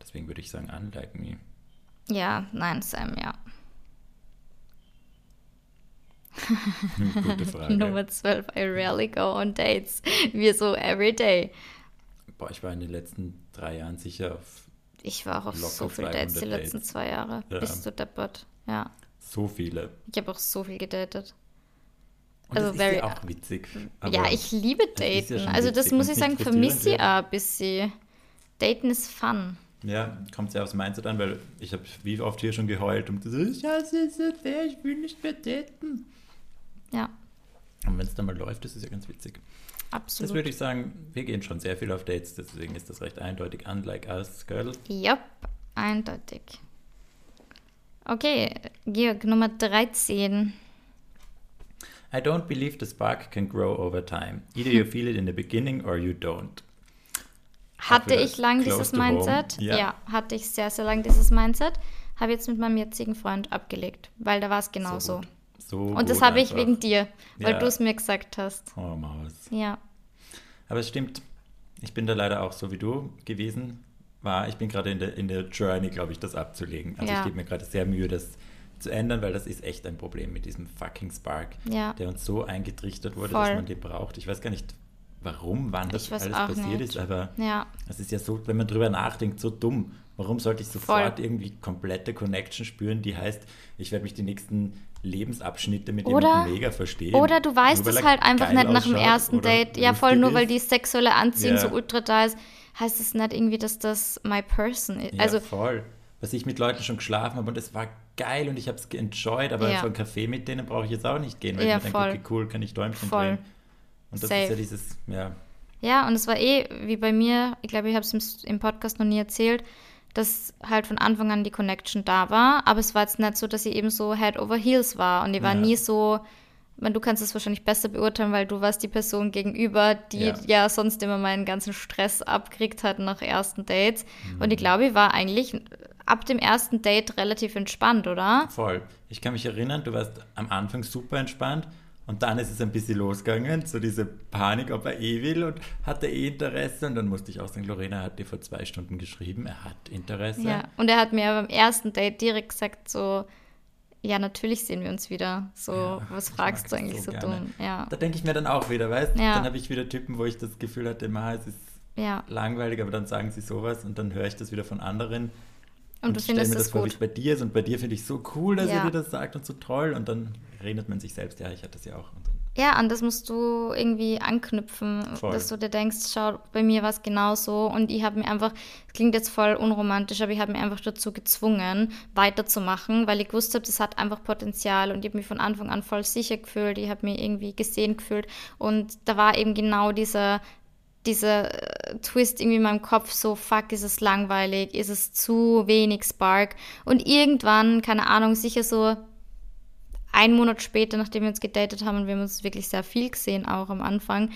Deswegen würde ich sagen, unlike me. Ja, nein, Sam, ja. [laughs] Gute [laughs] Frage. Nummer 12, I rarely go on dates. Wir so every day. Boah, ich war in den letzten drei Jahren sicher auf Ich war auch auf so viele Dates die 200 letzten Dates. zwei Jahre. Ja. Bist du deppert. Ja. So viele. Ich habe auch so viel gedatet. Und Also das very- ist ja auch witzig. ja, aber ich liebe ist ja Daten. schon also das muss ich sagen, nicht vermisse ich auch ein bisschen. Daten ist fun. Ja, kommt sehr aufs Mindset an, weil ich habe wie oft hier schon geheult und gesagt, ja, es ist so fair, ich will nicht mehr daten. Ja, Und wenn es dann mal läuft, ist es ja ganz witzig. Das absolut. würde ich sagen, wir gehen schon sehr viel auf Dates, deswegen ist das recht eindeutig. Unlike us, girl. Jupp, eindeutig. Okay, Georg, Nummer 13. I don't believe the spark can grow over time. Either you feel it in the beginning or you don't. Hatte ich lang dieses. Mindset? Ja. hatte ich sehr, sehr lang dieses Mindset. Habe jetzt mit meinem jetzigen Freund abgelegt, weil da war es genau so. So Und das habe ich wegen dir, weil Ja. du es mir gesagt hast. Oh, Maus. Ja, Aber es stimmt, ich bin da leider auch so wie du gewesen war. Ich bin gerade in der, in der Journey, glaube ich, das abzulegen. Also Ja. ich gebe mir gerade sehr Mühe, das zu ändern, weil das ist echt ein Problem mit diesem fucking Spark, Ja. der uns so eingetrichtert wurde, Voll. dass man den braucht. Ich weiß gar nicht, warum, wann das alles passiert nicht. ist, aber ja, es ist ja so, wenn man drüber nachdenkt, so dumm. Warum sollte ich sofort irgendwie komplette Connection spüren, die heißt, ich werde mich die nächsten Lebensabschnitte mit Oder- mega verstehen? Oder du weißt Nur weil es halt einfach nicht nach dem ersten Date. Ja, voll nur weil ist. die sexuelle Anziehung Ja. so ultra da ist, heißt es nicht irgendwie, dass das my person ist. Ja, also, voll. Was ich mit Leuten schon geschlafen habe und es war geil und ich habe es geenjoyed, aber Ja. so einen Kaffee mit denen brauche ich jetzt auch nicht gehen, weil Ja, ich mir voll. denke, okay, cool, kann ich Däumchen Voll. drehen. Und das Safe. ist ja dieses, ja, ja, und es war eh wie bei mir, ich glaube, ich habe es im, im Podcast noch nie erzählt, dass halt von Anfang an die Connection da war, aber es war jetzt nicht so, dass ich eben so Head over Heels war und ich war Ja. nie so, meine, du kannst es wahrscheinlich besser beurteilen, weil du warst die Person gegenüber, die Ja. ja, sonst immer meinen ganzen Stress abkriegt hat nach ersten Dates. Mhm. Und ich glaube, ich war eigentlich ab dem ersten Date relativ entspannt, oder? voll. Ich kann mich erinnern, du warst am Anfang super entspannt und dann ist es ein bisschen losgegangen, so diese Panik, ob er eh will und hat er eh Interesse und dann musste ich auch sagen, Lorena hat dir vor zwei Stunden geschrieben, er hat Interesse. Ja, und er hat mir beim ersten Date direkt gesagt, so, ja, natürlich sehen wir uns wieder. So, Ja, was fragst du eigentlich so, so dumm? Ja, Da denke ich mir dann auch wieder, weißt Ja. Dann habe ich wieder Typen, wo ich das Gefühl hatte, ma, es ist ja. langweilig, aber dann sagen sie sowas und dann höre ich das wieder von anderen. Und, du ich stell findest mir das vor, wie gut. es bei dir ist und bei dir finde ich so cool, dass Ja. er dir das sagt und so toll und dann redet man sich selbst, ja, ich hatte das ja auch. Ja, an das musst du irgendwie anknüpfen, Voll. dass du dir denkst, schau, bei mir war es genauso und ich habe mir einfach, klingt jetzt voll unromantisch, aber ich habe mir einfach dazu gezwungen, weiterzumachen, weil ich gewusst habe, das hat einfach Potenzial. Und ich habe mich von Anfang an voll sicher gefühlt, ich habe mich irgendwie gesehen gefühlt. Und da war eben genau dieser dieser äh, Twist irgendwie in meinem Kopf so, fuck, ist es langweilig, ist es zu wenig Spark. Und irgendwann, keine Ahnung, sicher so ein Monat später, nachdem wir uns gedatet haben und wir haben uns wirklich sehr viel gesehen, auch am Anfang,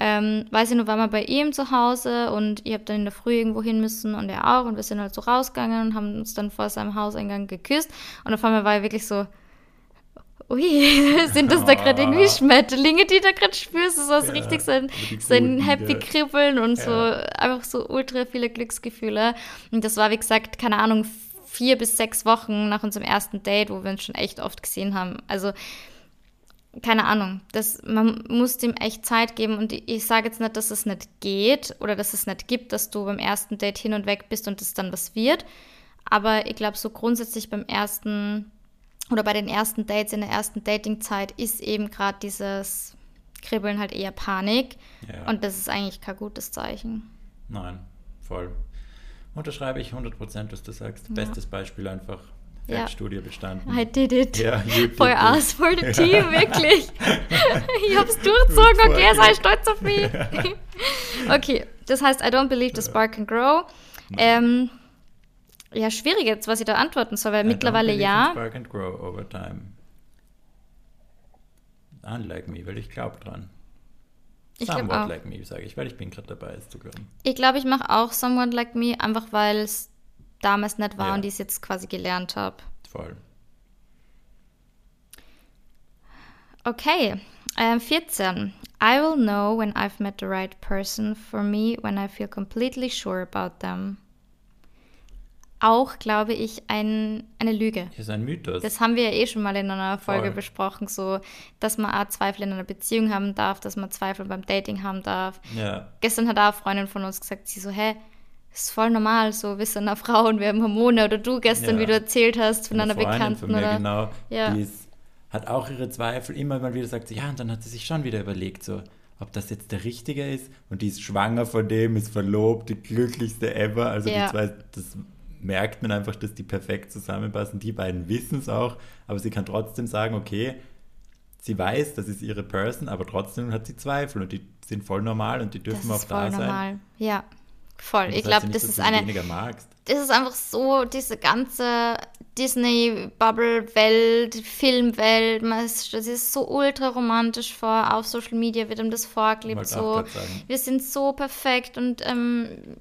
ähm, weiß ich noch, waren wir bei ihm zu Hause und ich habe dann in der Früh irgendwo hin müssen und er auch und wir sind halt so rausgegangen und haben uns dann vor seinem Hauseingang geküsst und auf einmal war ich wirklich so, ui, [laughs] sind das da [laughs] gerade irgendwie Schmetterlinge, die da gerade spürst? Das war so Ja, richtig so ein, aber die so ein guten, Happy. Kribbeln und so Ja. einfach so ultra viele Glücksgefühle. Und das war, wie gesagt, keine Ahnung, vier bis sechs Wochen nach unserem ersten Date, wo wir uns schon echt oft gesehen haben. Also, keine Ahnung, das, man muss dem echt Zeit geben und ich, sage jetzt nicht, dass es nicht geht oder dass es nicht gibt, dass du beim ersten Date hin und weg bist und es dann was wird. Aber ich glaube, so grundsätzlich beim ersten oder bei den ersten Dates in der ersten Datingzeit ist eben gerade dieses Kribbeln halt eher Panik. Ja. Und das ist eigentlich kein gutes Zeichen. nein, voll. Unterschreibe ich 100%, was du sagst. Bestes Beispiel einfach. Ja. Werkstudie bestanden. I did it. Ja, For us, for the team, wirklich. [laughs] ich hab's durchzogen, Gut okay, sei stolz auf mich. [laughs] okay, das heißt, I don't believe the spark can grow. Ähm, ja, schwierig jetzt, was ich da antworten soll, weil I mittlerweile ja. Spark and grow over time. Unlike me, weil ich glaube dran. Ich like me, sage ich, weil ich bin gerade dabei, es zu glauben. Ich glaube, ich mache auch Someone Like Me, einfach weil es damals nicht war Ja. und ich es jetzt quasi gelernt habe. Voll. Okay, ähm, 14. I will know when I've met the right person for me when I feel completely sure about them. Auch, glaube ich, ein, eine Lüge. Hier ist ein Mythos. Das haben wir ja eh schon mal in einer Folge Voll. besprochen, so, dass man auch Zweifel in einer Beziehung haben darf, dass man Zweifel beim Dating haben darf. ja, Gestern hat auch eine Freundin von uns gesagt, sie so, hä, ist voll normal, so wir sind eine Frau und wir haben Hormone oder du gestern, Ja. wie du erzählt hast von Eine einer Freundin Bekannten von mir, oder genau, Ja. die ist, hat auch ihre Zweifel, immer mal wieder sagt sie, ja, und dann hat sie sich schon wieder überlegt, so, ob das jetzt der Richtige ist und die ist schwanger von dem, ist verlobt, die glücklichste ever, also Ja. die zwei, das merkt man einfach, dass die perfekt zusammenpassen, die beiden wissen es auch, aber sie kann trotzdem sagen, okay, sie weiß, das ist ihre Person, aber trotzdem hat sie Zweifel und die sind voll normal und die das dürfen auch ist voll da sein. normal. Ja, voll. Ich glaube, das ist eine, das ist einfach so, diese ganze Disney-Bubble-Welt, Filmwelt, das ist so ultra romantisch vor, auf Social Media wird ihm das vorgelebt, so, wir sind so perfekt und ähm,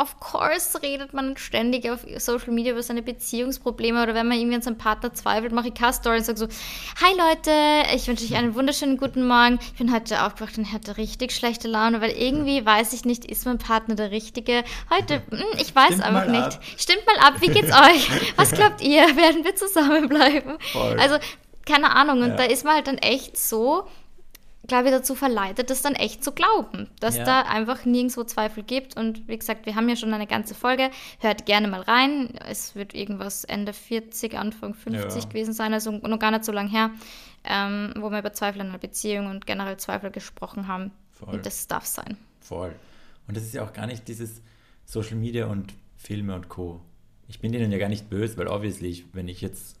of course redet man ständig auf Social Media über seine Beziehungsprobleme oder wenn man irgendwie an seinem Partner zweifelt, mache ich keine Story und sage so, hi Leute, ich wünsche euch einen wunderschönen guten Morgen. Ich bin heute aufgewacht und hatte richtig schlechte Laune, weil irgendwie weiß ich nicht, ist mein Partner der Richtige. Heute, [laughs] hm, ich weiß Stimmt einfach nicht. ab. Stimmt mal ab, wie geht's [laughs] euch? Was glaubt ihr? [laughs] Werden wir zusammenbleiben? Voll. Also, keine Ahnung, und Ja. da ist man halt dann echt so, glaube ich, dazu verleitet, das dann echt zu glauben, dass Ja. da einfach nirgendwo Zweifel gibt. Und wie gesagt, wir haben ja schon eine ganze Folge. Hört gerne mal rein. Es wird irgendwas Ende 40, Anfang 50 Ja. gewesen sein, also noch gar nicht so lang her, ähm, wo wir über Zweifel in einer Beziehung und generell Zweifel gesprochen haben. Voll. Und das darf sein. Voll. Und das ist ja auch gar nicht dieses Social Media und Filme und Co. Ich bin denen ja gar nicht böse, weil obviously, wenn ich jetzt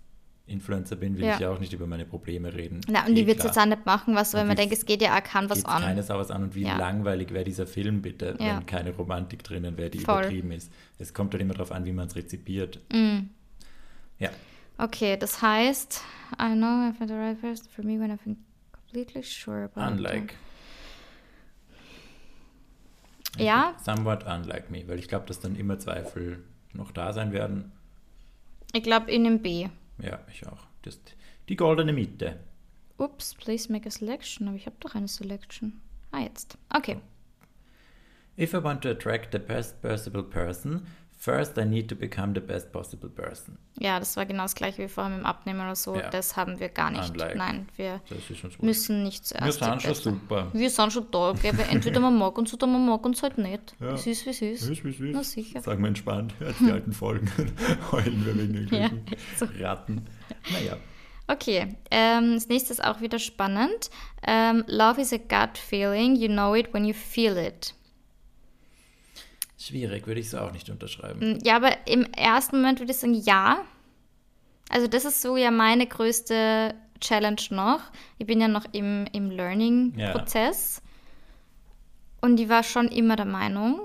Influencer bin, will Ja. ich ja auch nicht über meine Probleme reden. Na, und Eh die wird es jetzt auch nicht machen, was, weil man denkt, es geht ja auch kein was an. keine Sau was an und wie Ja. langweilig wäre dieser Film bitte, Ja. wenn keine Romantik drinnen wäre, die Voll. übertrieben ist. Es kommt halt immer darauf an, wie man es rezipiert. Mm. Ja, Okay, das heißt, I know if I'm the right person for me when I've been completely sure about it. unlike. Ja, Somewhat unlike me, weil ich glaube, dass dann immer Zweifel noch da sein werden. ich glaube in dem B. Ja, ich auch. Das die goldene Mitte. Ups, please make a selection. Aber ich habe doch eine Selection. Ah, jetzt. Okay. If I want to attract the best possible person, first I need to become the best possible person. Ja, das war genau das gleiche wie vorher mit dem Abnehmen oder so. Ja. Das haben wir gar nicht. Unlike. Nein, wir ist müssen nicht zuerst. Wir sind schon super. Wir sind schon da, gell? weil [laughs] Entweder man mag uns oder man mag uns halt nicht. Ja. Wie süß, wie süß. Süß, süß, süß. Na sicher. Sagen wir entspannt. Hört die alten Folgen. [laughs] Heulen wir wegen den Ja, so. Ratten. Naja. Okay, ähm, das nächste ist auch wieder spannend. Ähm, Love is a gut feeling. You know it when you feel it. Schwierig, würde ich so auch nicht unterschreiben. Mm, Ja, aber im ersten Moment würde ich sagen, ja. Also das ist so ja meine größte Challenge noch. Ich bin ja noch im, im Learning-Prozess. Und ich war schon immer der Meinung.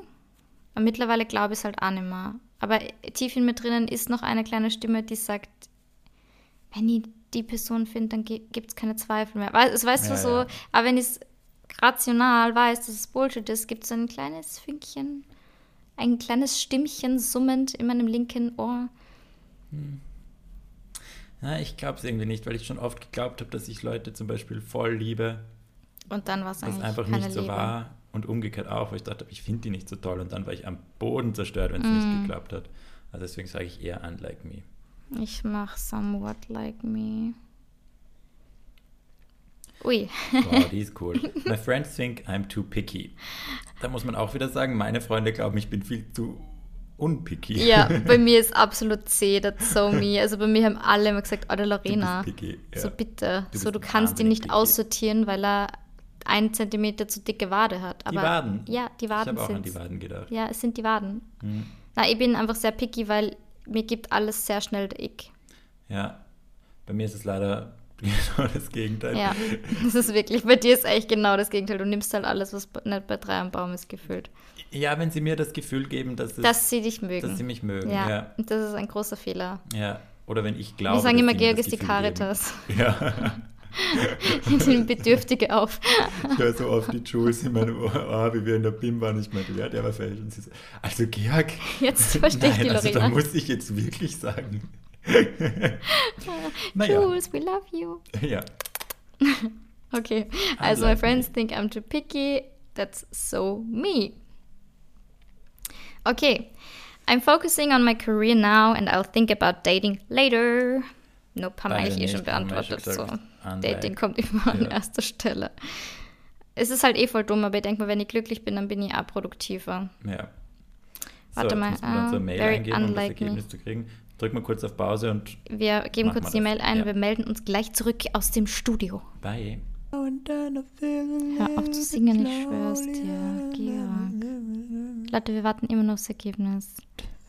Und mittlerweile glaube ich es halt auch nicht mehr. Aber tief in mir drinnen ist noch eine kleine Stimme, die sagt, wenn ich die Person finde, dann gibt es keine Zweifel mehr. Weißt, das weißt Ja, du so, ja. aber wenn ich es rational weiß, dass es Bullshit ist, gibt es so ein kleines Fünkchen, ein kleines Stimmchen summend in meinem linken Ohr. Na, ich glaube es irgendwie nicht, weil ich schon oft geglaubt habe, dass ich Leute zum Beispiel voll liebe, Und dann war es einfach keine nicht so Liebe. war. Und umgekehrt auch, weil ich dachte, ich finde die nicht so toll. Und dann war ich am Boden zerstört, wenn es Mm. nicht geklappt hat. Also deswegen sage ich eher unlike me. Ich mach somewhat like me. Ui. Wow, die ist cool. My friends think I'm too picky. Da muss man auch wieder sagen, meine Freunde glauben, ich bin viel zu unpicky. Ja, [laughs] bei mir ist absolut C, that's so me. Also bei mir haben alle immer gesagt, oh, der Lorena. Picky, ja. So bitte. Du so, du kannst ihn nicht picky. aussortieren, weil er ein Zentimeter zu dicke Wade hat. Aber die Waden. Ja, die Waden Ich habe auch an sind die Waden gedacht. Ja, es sind die Waden. Hm. Na, ich bin einfach sehr picky, weil mir gibt alles sehr schnell der Ick. Ja, bei mir ist es leider genau [laughs] das Gegenteil. Ja, das ist wirklich, bei dir ist echt genau das Gegenteil. Du nimmst halt alles, was nicht bei drei am Baum ist, gefühlt. Ja, wenn sie mir das Gefühl geben, dass, es, Dass sie dich mögen. dass sie mich mögen. ja, Ja. das ist ein großer Fehler. ja. Oder wenn ich glaube. Wir sagen immer, Georg ist die geben. Caritas. [laughs] Ja, Die nehmen Bedürftige auf. ich höre so oft die Jules in meinem Ohr, oh, wie wir in der BIM waren. Ich meinte, ja, der war falsch. Und sie so, also Georg. Jetzt verstehe ich Nein, die also da Lorena. muss ich jetzt wirklich sagen. [laughs] naja, Jules, we love you. [laughs] ja. [laughs] Okay, also my friends think I'm too picky. That's so me. Okay, I'm focusing on my career now and I'll think about dating later. Nope, haben wir Beide eigentlich eh schon beantwortet. schon So. Unlike. Dating kommt immer an Ja. erster Stelle. Es ist halt eh voll dumm, aber ich denke mal, wenn ich glücklich bin, dann bin ich auch produktiver. ja. Warte so, mal, Mail very eingeben, um das unlike Ergebnis zu kriegen. Drück mal kurz auf Pause und Wir geben kurz die. Mail ein. Ja. Wir melden uns gleich zurück aus dem Studio. bye. Hör auf zu singen, ich schwör's dir, Georg. Leute, wir warten immer noch aufs Ergebnis.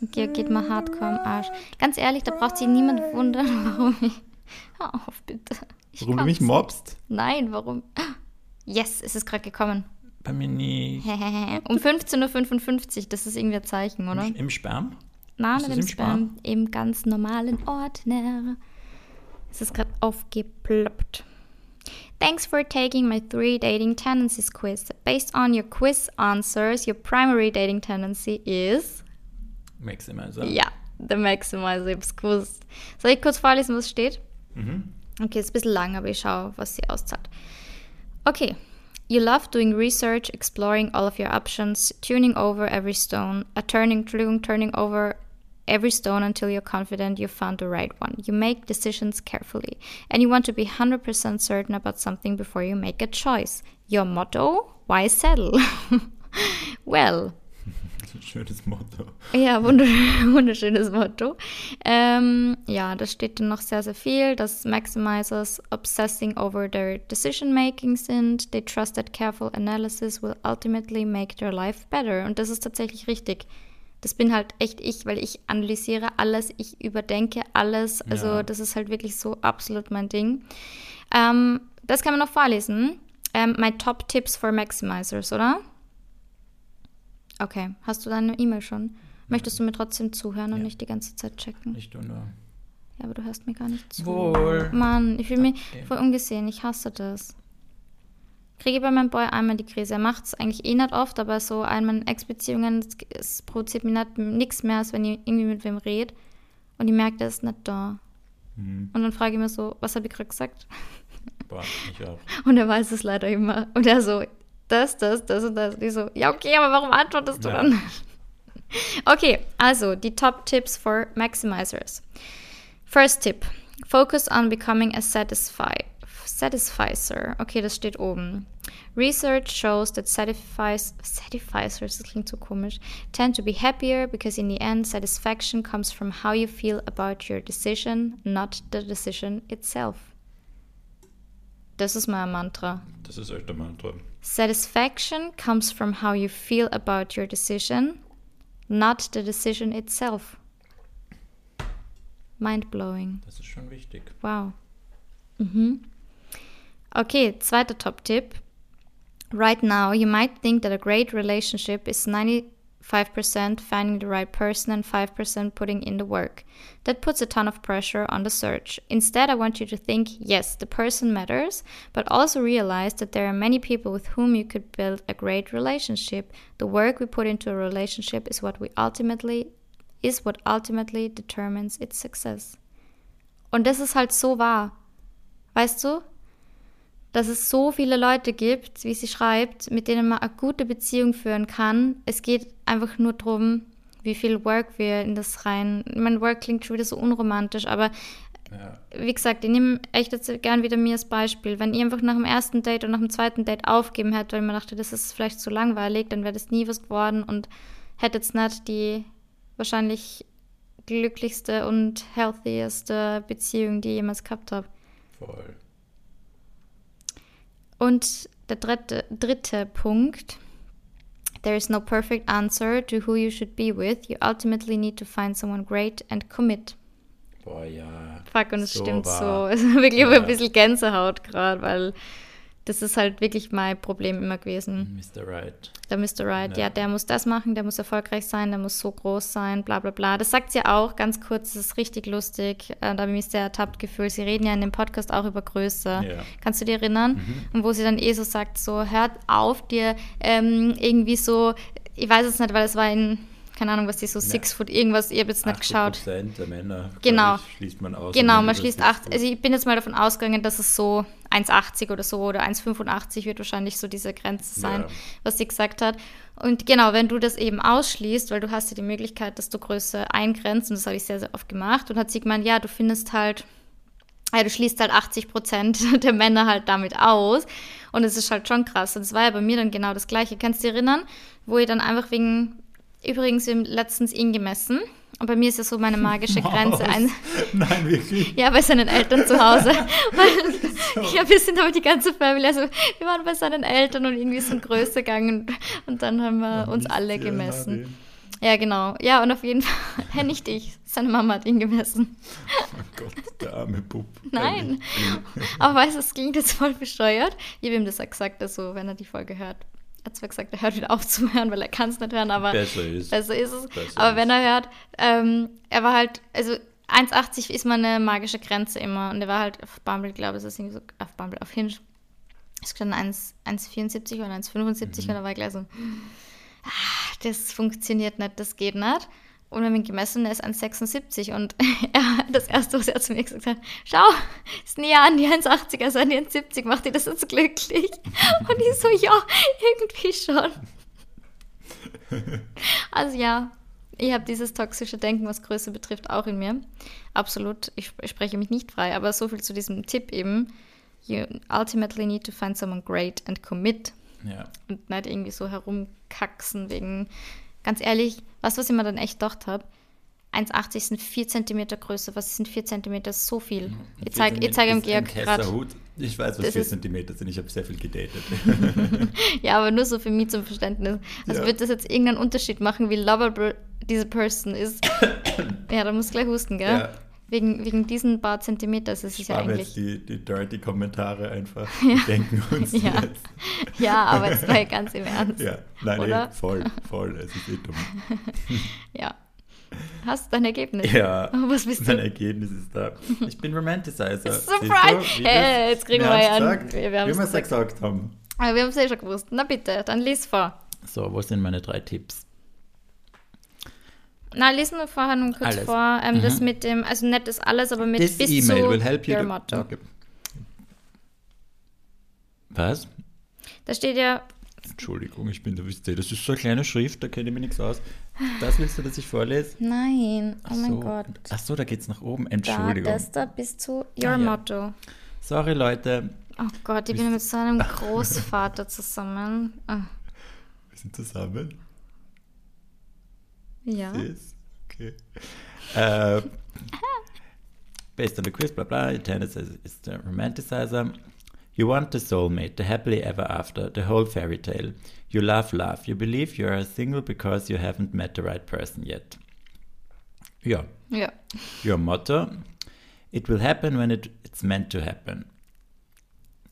Und Georg geht mal hardcore am Arsch. Ganz ehrlich, da braucht sich niemand wundern, [laughs] warum ich... Hör auf, bitte. Ich Warum du mich mobst? Nein, warum? Yes, es ist gerade gekommen. Bei mir nicht. [laughs] um 15.55 Uhr, das ist irgendwie ein Zeichen, oder? Im Spam? Nein, das dem im Spam. Im ganz normalen Ordner. Es ist gerade aufgeploppt. Thanks for taking my three dating tendencies quiz. Based on your quiz answers, your primary dating tendency is. Maximizer. Ja, the maximizer. Ich hab's gewusst. Soll ich kurz vorlesen, was steht? Mhm. Okay, ist ein bisschen lang, aber ich schaue, was sie auszahlt. Okay. You love doing research, exploring all of your options, tuning over every stone, uh, turning, turning, turning over every stone until you're confident you found the right one. You make decisions carefully, and you want to be 100% certain about something before you make a choice. Your motto? Why settle? [laughs] well, schönes Motto. ja, wunderschön, [laughs] wunderschönes Motto. Ähm, ja, da steht dann noch sehr, sehr viel, dass Maximizers obsessing over their decision making sind. They trust that careful analysis will ultimately make their life better. Und das ist tatsächlich richtig. Das bin halt echt ich, weil ich analysiere alles, ich überdenke alles. Also Ja. das ist halt wirklich so absolut mein Ding. Ähm, das kann man noch vorlesen. Ähm, my Top Tips for Maximizers, oder? Okay, hast du deine E-Mail schon? Möchtest du mir trotzdem zuhören und Ja. nicht die ganze Zeit checken? Ich tue nur. Ja, aber du hörst mir gar nicht zu. Wohl. Mann, ich fühle mich Okay. voll ungesehen. Ich hasse das. Kriege bei meinem Boy einmal die Krise. Er macht es eigentlich eh nicht oft, aber so in meinen Ex-Beziehungen, es, es produziert mir nichts mehr, als wenn ich irgendwie mit wem rede und ich merke, der ist nicht da. Mhm. Und dann frage ich mir so, was habe ich gerade gesagt? [laughs] Boah, ich auch. Und er weiß es leider immer. Und er so, das, das, das und das. Und ich so, ja, okay, aber warum antwortest du Ja. dann? [laughs] Okay, also die Top Tips for Maximizers. First Tip: Focus on becoming a satisfy satisficer. Okay, das steht oben. Research shows that satisfies satisficers, das klingt so komisch, tend to be happier because in the end satisfaction comes from how you feel about your decision, not the decision itself. Das ist mein Mantra. Das ist echt der Mantra. Satisfaction comes from how you feel about your decision, not the decision itself. Mind blowing. Das ist schon wichtig. Wow. Mhm. Okay, zweiter Top-Tipp. Right now, you might think that a great relationship is 95% finding the right person and 5% putting in the work. That puts a ton of pressure on the search. Instead, I want you to think yes, the person matters, but also realize that there are many people with whom you could build a great relationship. The work we put into a relationship is what we ultimately is what ultimately determines its success. Und das ist halt so wahr. Weißt du? Dass es so viele Leute gibt, wie sie schreibt, mit denen man eine gute Beziehung führen kann. Es geht einfach nur darum, wie viel Work wir in das rein. Mein Work klingt schon wieder so unromantisch, aber Ja. wie gesagt, ich nehme echt jetzt gern wieder mir als Beispiel. Wenn ihr einfach nach dem ersten Date und nach dem zweiten Date aufgeben hättet, weil man dachte, das ist vielleicht zu langweilig, dann wäre das nie was geworden und hättet jetzt nicht die wahrscheinlich glücklichste und healthieste Beziehung, die ich jemals gehabt habe. Voll. Und der dritte, dritte Punkt. There is no perfect answer to who you should be with. You ultimately need to find someone great and commit. Boah, ja. Fuck, und es So stimmt wahr. so. [laughs] Es ist wirklich Ja. ein bisschen Gänsehaut gerade, weil das ist halt wirklich mein Problem immer gewesen. Mr. Right. Der Mr. Right, ja. Ja. der muss das machen, der muss erfolgreich sein, der muss so groß sein, bla bla bla. Das sagt sie auch ganz kurz, das ist richtig lustig. Äh, da habe ich mich sehr ertappt gefühlt. Sie reden ja in dem Podcast auch über Größe. Ja. Kannst du dir erinnern? Mhm. Und wo sie dann eh so sagt, so hört auf, dir ähm, irgendwie so, ich weiß es nicht, weil es war in, keine Ahnung, was die so Six Foot irgendwas, ihr habt jetzt nicht geschaut. 80% der Männer, Genau. ich, schließt man aus. Genau, man schließt 60 8, also ich bin jetzt mal davon ausgegangen, dass es so 1,80 oder so oder 1,85 wird wahrscheinlich so diese Grenze sein, Ja. was sie gesagt hat. Und genau, wenn du das eben ausschließt, weil du hast ja die Möglichkeit, dass du Größe eingrenzt und das habe ich sehr, sehr oft gemacht und hat sie gemeint, ja, du findest halt, ja, du schließt halt 80 Prozent [laughs] der Männer halt damit aus und es ist halt schon krass. Und es war ja bei mir dann genau das Gleiche. Kannst du dich erinnern, wo ich dann einfach wegen Übrigens, wir haben letztens ihn gemessen. Und bei mir ist ja so meine magische [laughs] Grenze. Ein, [laughs] Nein, wirklich? ja, bei seinen Eltern zu Hause. [laughs] Weil, ja, wir sind aber die ganze Family. Also wir waren bei seinen Eltern und irgendwie sind Größe gegangen. Und dann haben wir uns alle gemessen. Ja, genau. Ja, und auf jeden Fall, ja, nicht ich. Seine Mama hat ihn gemessen. Oh Gott, der arme Bub. Nein. Aber weißt du, es klingt jetzt voll bescheuert. Ich habe ihm das auch gesagt, also wenn er die Folge hört. Er hat zwar gesagt, er hört wieder auf zu hören, weil er kann es nicht hören, aber Besser ist. besser ist es. Besser aber ist. wenn er hört, ähm, er war halt, also 1,80 ist meine magische Grenze immer. Und er war halt auf Bumble, glaube ich, ist irgendwie so, auf Bumble, auf Hinge. Ist schon 1 1,74 oder 1,75 und da war ich gleich so, ah, das funktioniert nicht, das geht nicht. Und wir haben ihn gemessen, er ist 1,76 und [laughs] er, das erste, was er zu mir gesagt hat, schau, ist näher an die 1,80 als an die 1,70, macht dir das jetzt glücklich? [laughs] Und ich so, ja, irgendwie schon. Also ja, ich habe dieses toxische Denken, was Größe betrifft, auch in mir. Absolut, ich, sp- ich spreche mich nicht frei, aber so viel zu diesem Tipp eben. You ultimately need to find someone great and commit Ja. und nicht irgendwie so herumkacksen wegen, ganz ehrlich, was, was ich mir dann echt gedacht habe, 1,80 sind 4 cm Größe, was sind 4 cm? So viel. Ich zeige ich zeig ihm Georg gerade. Ich weiß, was Das 4 ist- Zentimeter sind. Ich habe sehr viel gedatet. [laughs] Ja, aber nur so für mich zum Verständnis. Also Ja. wird das jetzt irgendeinen Unterschied machen, wie lovable diese Person ist? [coughs] ja, da muss gleich husten, gell? Ja. Wegen, wegen diesen paar Zentimeter ist es ja Sparen wir jetzt eigentlich. die, die dirty Kommentare einfach. [laughs] Wir denken uns Ja. jetzt. Ja, aber jetzt mal [laughs] ganz im Ernst. Ja, nein, Oder? nee, voll, voll. Es ist eh dumm. [laughs] Ja. Hast du dein Ergebnis? Ja, Oh, was bist mein du? Ergebnis ist da. Ich bin Romanticizer. Surprise! Du, Hey, jetzt kriegen wir ja einen- gesagt, wir- wir wir es ja gesagt. gesagt haben. Aber wir haben es eh schon gewusst. Na bitte, dann lies vor. So, wo sind meine drei Tipps? Na, lies nur vorher nur kurz Alles. vor. Ähm, Das Mhm. mit dem, also nicht das alles, aber mit This bis email zu will help you. your to- motto. Okay. Was? Da steht ja, Entschuldigung, ich bin der Wüste. Das ist so eine kleine Schrift, da kenne ich mir nichts aus. Das willst du, dass ich vorlese? nein, oh Ach mein so. Gott. Ach so, da geht's nach oben. Da, Entschuldigung. das da bis zu Your Ah, ja. Motto. Sorry, Leute. Oh Gott, ich bin mit so einem [laughs] Großvater zusammen. Ah, Wir sind zusammen. Ja. Yes. Okay. Uh, [laughs] based on the quiz, blah blah, Tennis is, is the romanticizer. You want the soulmate, the happily ever after, the whole fairy tale. You love love. You believe you are single because you haven't met the right person yet. Ja. Ja. Your motto. It will happen when it, it's meant to happen.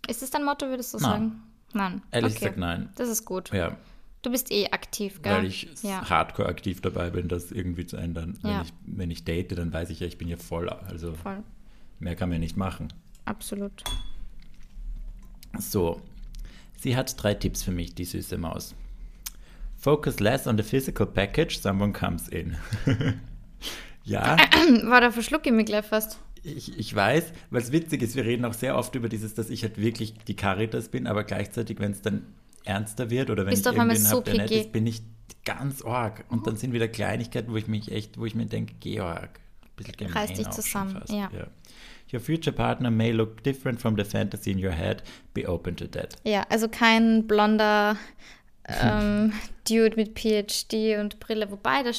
Ist das dein Motto, würdest du Nein. sagen? Nein. Ehrlich okay. gesagt, nein. Das ist gut. Ja, Du bist eh aktiv, gell? weil ich ja. hardcore aktiv dabei bin, das irgendwie zu ändern. Wenn, Ja. ich, wenn ich date, dann weiß ich ja, ich bin ja voll, also Voll. mehr kann man nicht machen. Absolut. So, sie hat drei Tipps für mich, die süße Maus. Focus less on the physical package, someone comes in. [laughs] ja, [clears throat] War da verschluck ich mich gleich fast. ich, ich weiß, weil es witzig ist, wir reden auch sehr oft über dieses, dass ich halt wirklich die Caritas bin, aber gleichzeitig, wenn es dann ernster wird oder wenn Bist ich irgendwen so habe, der nett ist, bin ich ganz arg. Und dann sind wieder Kleinigkeiten, wo ich mich echt, wo ich mir denke, Georg, ein bisschen gemein Reiß dich zusammen, fast, ja. Your future partner may look different from the fantasy in your head. Be open to that. Ja, also kein blonder ähm, Dude mit PhD und Brille. Wobei, da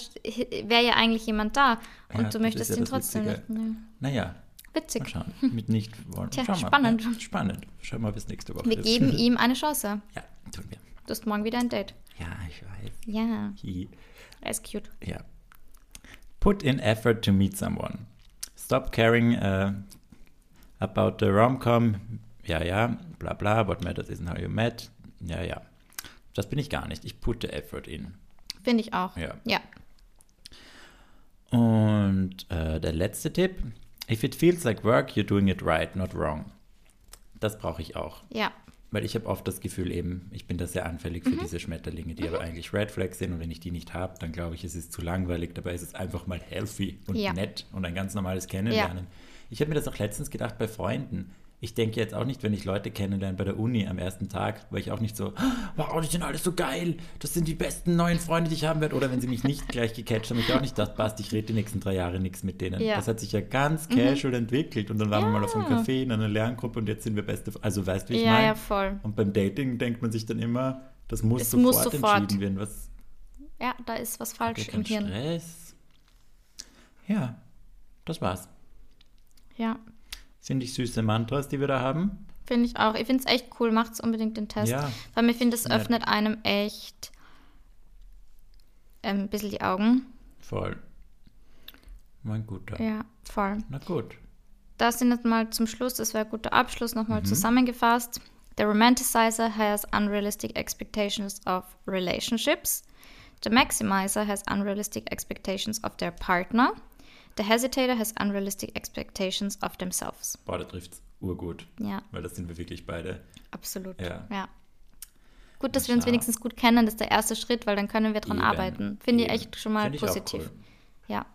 wäre ja eigentlich jemand da. Und Ja, du möchtest ja ihn trotzdem Witzige. nicht. Ja. Naja, mal Witzig. schauen. Mit nicht wollen. Tja, Schauen spannend. Ja, spannend. Schauen wir mal, bis nächste Woche Wir geben [laughs] ihm eine Chance. Ja, tun wir. Du hast morgen wieder ein Date. Ja, ich weiß. Ja, Hi. er ist cute. Ja. Put in effort to meet someone. Stop caring uh, about the rom-com. Ja, ja, bla bla. What matters isn't how you met. Ja, ja. Das bin ich gar nicht. Ich put the effort in. Finde ich auch. Ja. Ja. Und äh, der letzte Tipp. If it feels like work, you're doing it right, not wrong. Das brauche ich auch. Ja. Weil ich habe oft das Gefühl eben, ich bin da sehr anfällig für diese Schmetterlinge, die aber eigentlich Red Flags sind und wenn ich die nicht habe, dann glaube ich, es ist zu langweilig. Dabei ist es einfach mal healthy und Ja. nett und ein ganz normales Kennenlernen. Ich habe mir das auch letztens gedacht bei Freunden. Ich denke jetzt auch nicht, wenn ich Leute kennenlerne bei der Uni am ersten Tag, weil ich auch nicht so, wow, die sind alle so geil, das sind die besten neuen Freunde, die ich haben werde. Oder wenn sie mich nicht gleich gecatcht haben, ich auch nicht dachte, passt, ich rede die nächsten drei Jahre nichts mit denen. Ja. Das hat sich ja ganz casual entwickelt und dann waren wir mal auf einem Ja. Café in einer Lerngruppe und jetzt sind wir beste, also weißt du, wie ich Ja, meine? ja, voll. Und beim Dating denkt man sich dann immer, das muss sofort muss sofort. entschieden werden. Was, ja, da ist was falsch im Hirn. Stress. Ja, das war's. Ja, Finde ich süße Mantras, die wir da haben. finde ich auch. Ich finde es echt cool. Macht's unbedingt den Test. Ja. Weil mir finde, es öffnet einem echt ähm, ein bisschen die Augen. Voll. Mein guter. Ja, voll. Na gut. Das sind jetzt mal zum Schluss, das wäre ein guter Abschluss, nochmal Mhm. zusammengefasst. The romanticizer has unrealistic expectations of relationships. The maximizer has unrealistic expectations of their partner. The hesitator has unrealistic expectations of themselves. Boah, da trifft's urgut. Ja, Weil das sind wir wirklich beide. absolut. Ja. Ja. Gut, dass wir uns wenigstens gut kennen, das ist der erste Schritt, weil dann können wir dran Eben, arbeiten. Finde ich echt schon mal ich positiv. cool. Ja.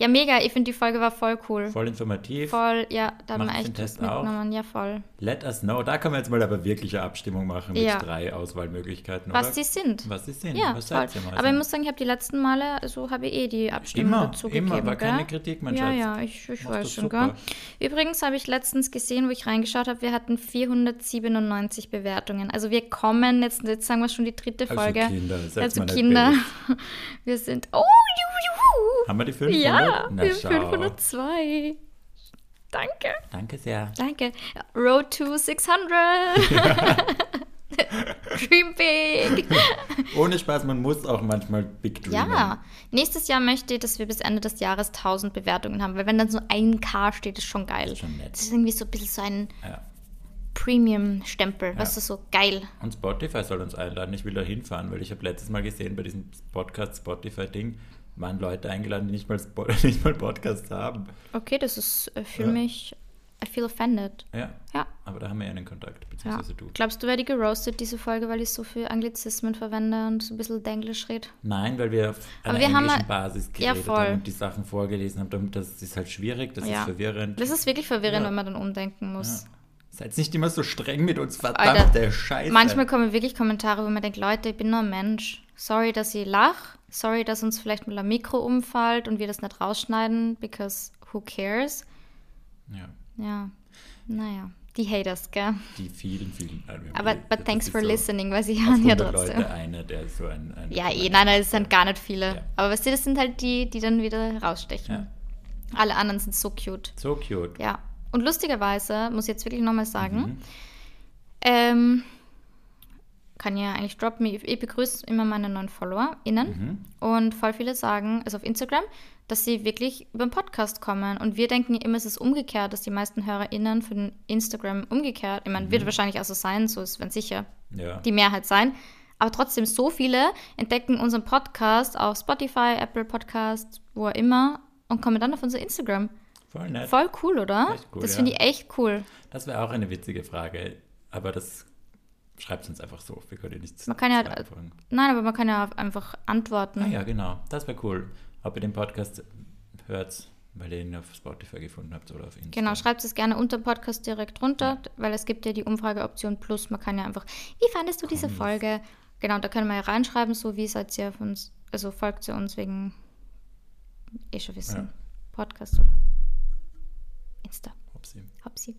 Ja, mega. Ich finde, die Folge war voll cool. Voll informativ. Voll, ja, da haben wir den echt was Test auch. mitgenommen. Ja, voll. Let us know. Da kann man jetzt mal aber wirkliche Abstimmung machen mit Ja. drei Auswahlmöglichkeiten. Was oder? sie sind. Was sie sind. Ja, Was voll. mal? Aber ich muss sagen, ich habe die letzten Male, also habe ich eh die Abstimmung Immer, dazu immer, gegeben. war keine gell? Kritik, mein Ja, Schatz. ja, ich, ich Machst weiß schon, gell? Übrigens habe ich letztens gesehen, wo ich reingeschaut habe, wir hatten 497 Bewertungen. Also wir kommen, jetzt, jetzt sagen wir schon die dritte Also Folge. Kinder, also mal nicht Kinder. [laughs] Wir sind, oh, juhu. Haben wir die 500? Ja, Na, wir schau. haben 502. Danke. Danke sehr. Danke. Road to 600. [laughs] Dream big. Ohne Spaß, man muss auch manchmal Big Dreamen. Ja, nächstes Jahr möchte ich, dass wir bis Ende des Jahres 1000 Bewertungen haben, weil wenn dann so ein K steht, ist schon geil. Das ist schon nett. Das ist irgendwie so ein bisschen so ein Ja. Premium-Stempel, weißt du, so geil. Und Spotify soll uns einladen. Ich will da hinfahren, weil ich habe letztes Mal gesehen, bei diesem Podcast Spotify-Ding waren Leute eingeladen, die nicht mal, [laughs] nicht mal Podcasts haben. Okay, das ist, ich fühle Ja. mich, I feel offended. Ja, Ja, aber da haben wir ja einen Kontakt, ja. beziehungsweise du. Glaubst du, werde ich geroastet, diese Folge, weil ich so viel Anglizismen verwende und so ein bisschen Denglisch rede? Nein, weil wir auf Aber einer wir haben englischen mal- Basis Ja, geredet voll. haben und die Sachen vorgelesen haben. Das ist halt schwierig, das Ja. ist verwirrend. Das ist wirklich verwirrend, Ja. wenn man dann umdenken muss. Seid nicht immer so streng mit uns, Alter, verdammte Scheiße. Manchmal kommen wirklich Kommentare, wo man denkt, Leute, ich bin nur ein Mensch. Sorry, dass ich lach. Sorry, dass uns vielleicht mal ein Mikro umfällt und wir das nicht rausschneiden, because who cares? Ja, Ja, naja, die Haters, gell? die vielen, vielen. haben Aber eh- but thanks for so listening, weil sie hören ja 100 trotzdem. Leute einer, der so ein... ein Ja, eh, nein, nein, das sind gar nicht viele. Ja. Aber weißt du, das sind halt die, die dann wieder rausstechen. Ja. Alle anderen sind so cute. So cute. Ja. Und lustigerweise, muss ich jetzt wirklich nochmal sagen, Mhm. ähm, kann ja eigentlich droppen, ich, ich begrüße immer meine neuen FollowerInnen Mhm. und voll viele sagen, also auf Instagram, dass sie wirklich über den Podcast kommen. Und wir denken immer, es ist umgekehrt, dass die meisten HörerInnen von Instagram umgekehrt, ich meine, Mhm. wird wahrscheinlich auch so sein, so ist wenn sicher Ja. die Mehrheit sein. Aber trotzdem, so viele entdecken unseren Podcast auf Spotify, Apple Podcast, wo auch immer und kommen dann auf unser Instagram. Voll nett. Voll cool, oder? Cool, das ja. finde ich echt cool. Das wäre auch eine witzige Frage, aber das schreibt uns einfach so. Wir können nichts Man kann ja- anfangen. Nein, aber man kann ja einfach antworten. Ah ja, genau. Das wäre cool. Ob ihr den Podcast hört, weil ihr ihn auf Spotify gefunden habt oder auf Instagram. Genau, schreibt es gerne unter Podcast direkt runter, weil es gibt ja die Umfrageoption plus. Man kann ja einfach, wie fandest du diese Komm, Folge? Genau, da können wir ja reinschreiben, so wie seid ihr auf uns, also folgt ihr uns wegen, eh schon wissen, Ja. Podcast oder Insta. Upsi. Hopsi.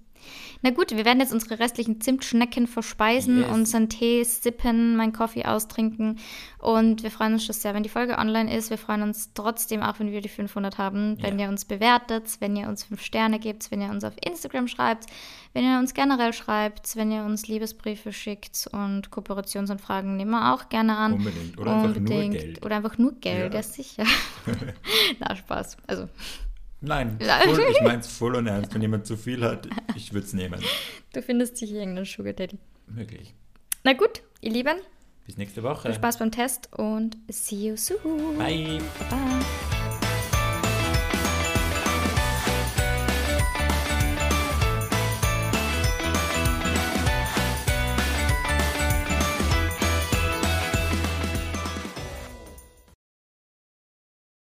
Na gut, wir werden jetzt unsere restlichen Zimtschnecken verspeisen, Yes. unseren Tee sippen, meinen Kaffee austrinken und wir freuen uns schon sehr, wenn die Folge online ist. Wir freuen uns trotzdem auch, wenn wir die 500 haben, wenn Ja. ihr uns bewertet, wenn ihr uns 5 Sterne gebt, wenn ihr uns auf Instagram schreibt, wenn ihr uns generell schreibt, wenn ihr uns Liebesbriefe schickt und Kooperationsanfragen nehmen wir auch gerne an. Unbedingt. Oder einfach nur Geld. Oder einfach nur Geld, Ja. ja, sicher. [laughs] Na, Spaß. Also, Nein, voll, ich [laughs] meine es voll und ernst. Wenn jemand zu viel hat, ich würde es nehmen. du findest sicher irgendeinen Sugar Daddy. Möglich. Na gut, ihr Lieben, Bis nächste Woche. viel Spaß beim Test und see you soon. Bye. Bye.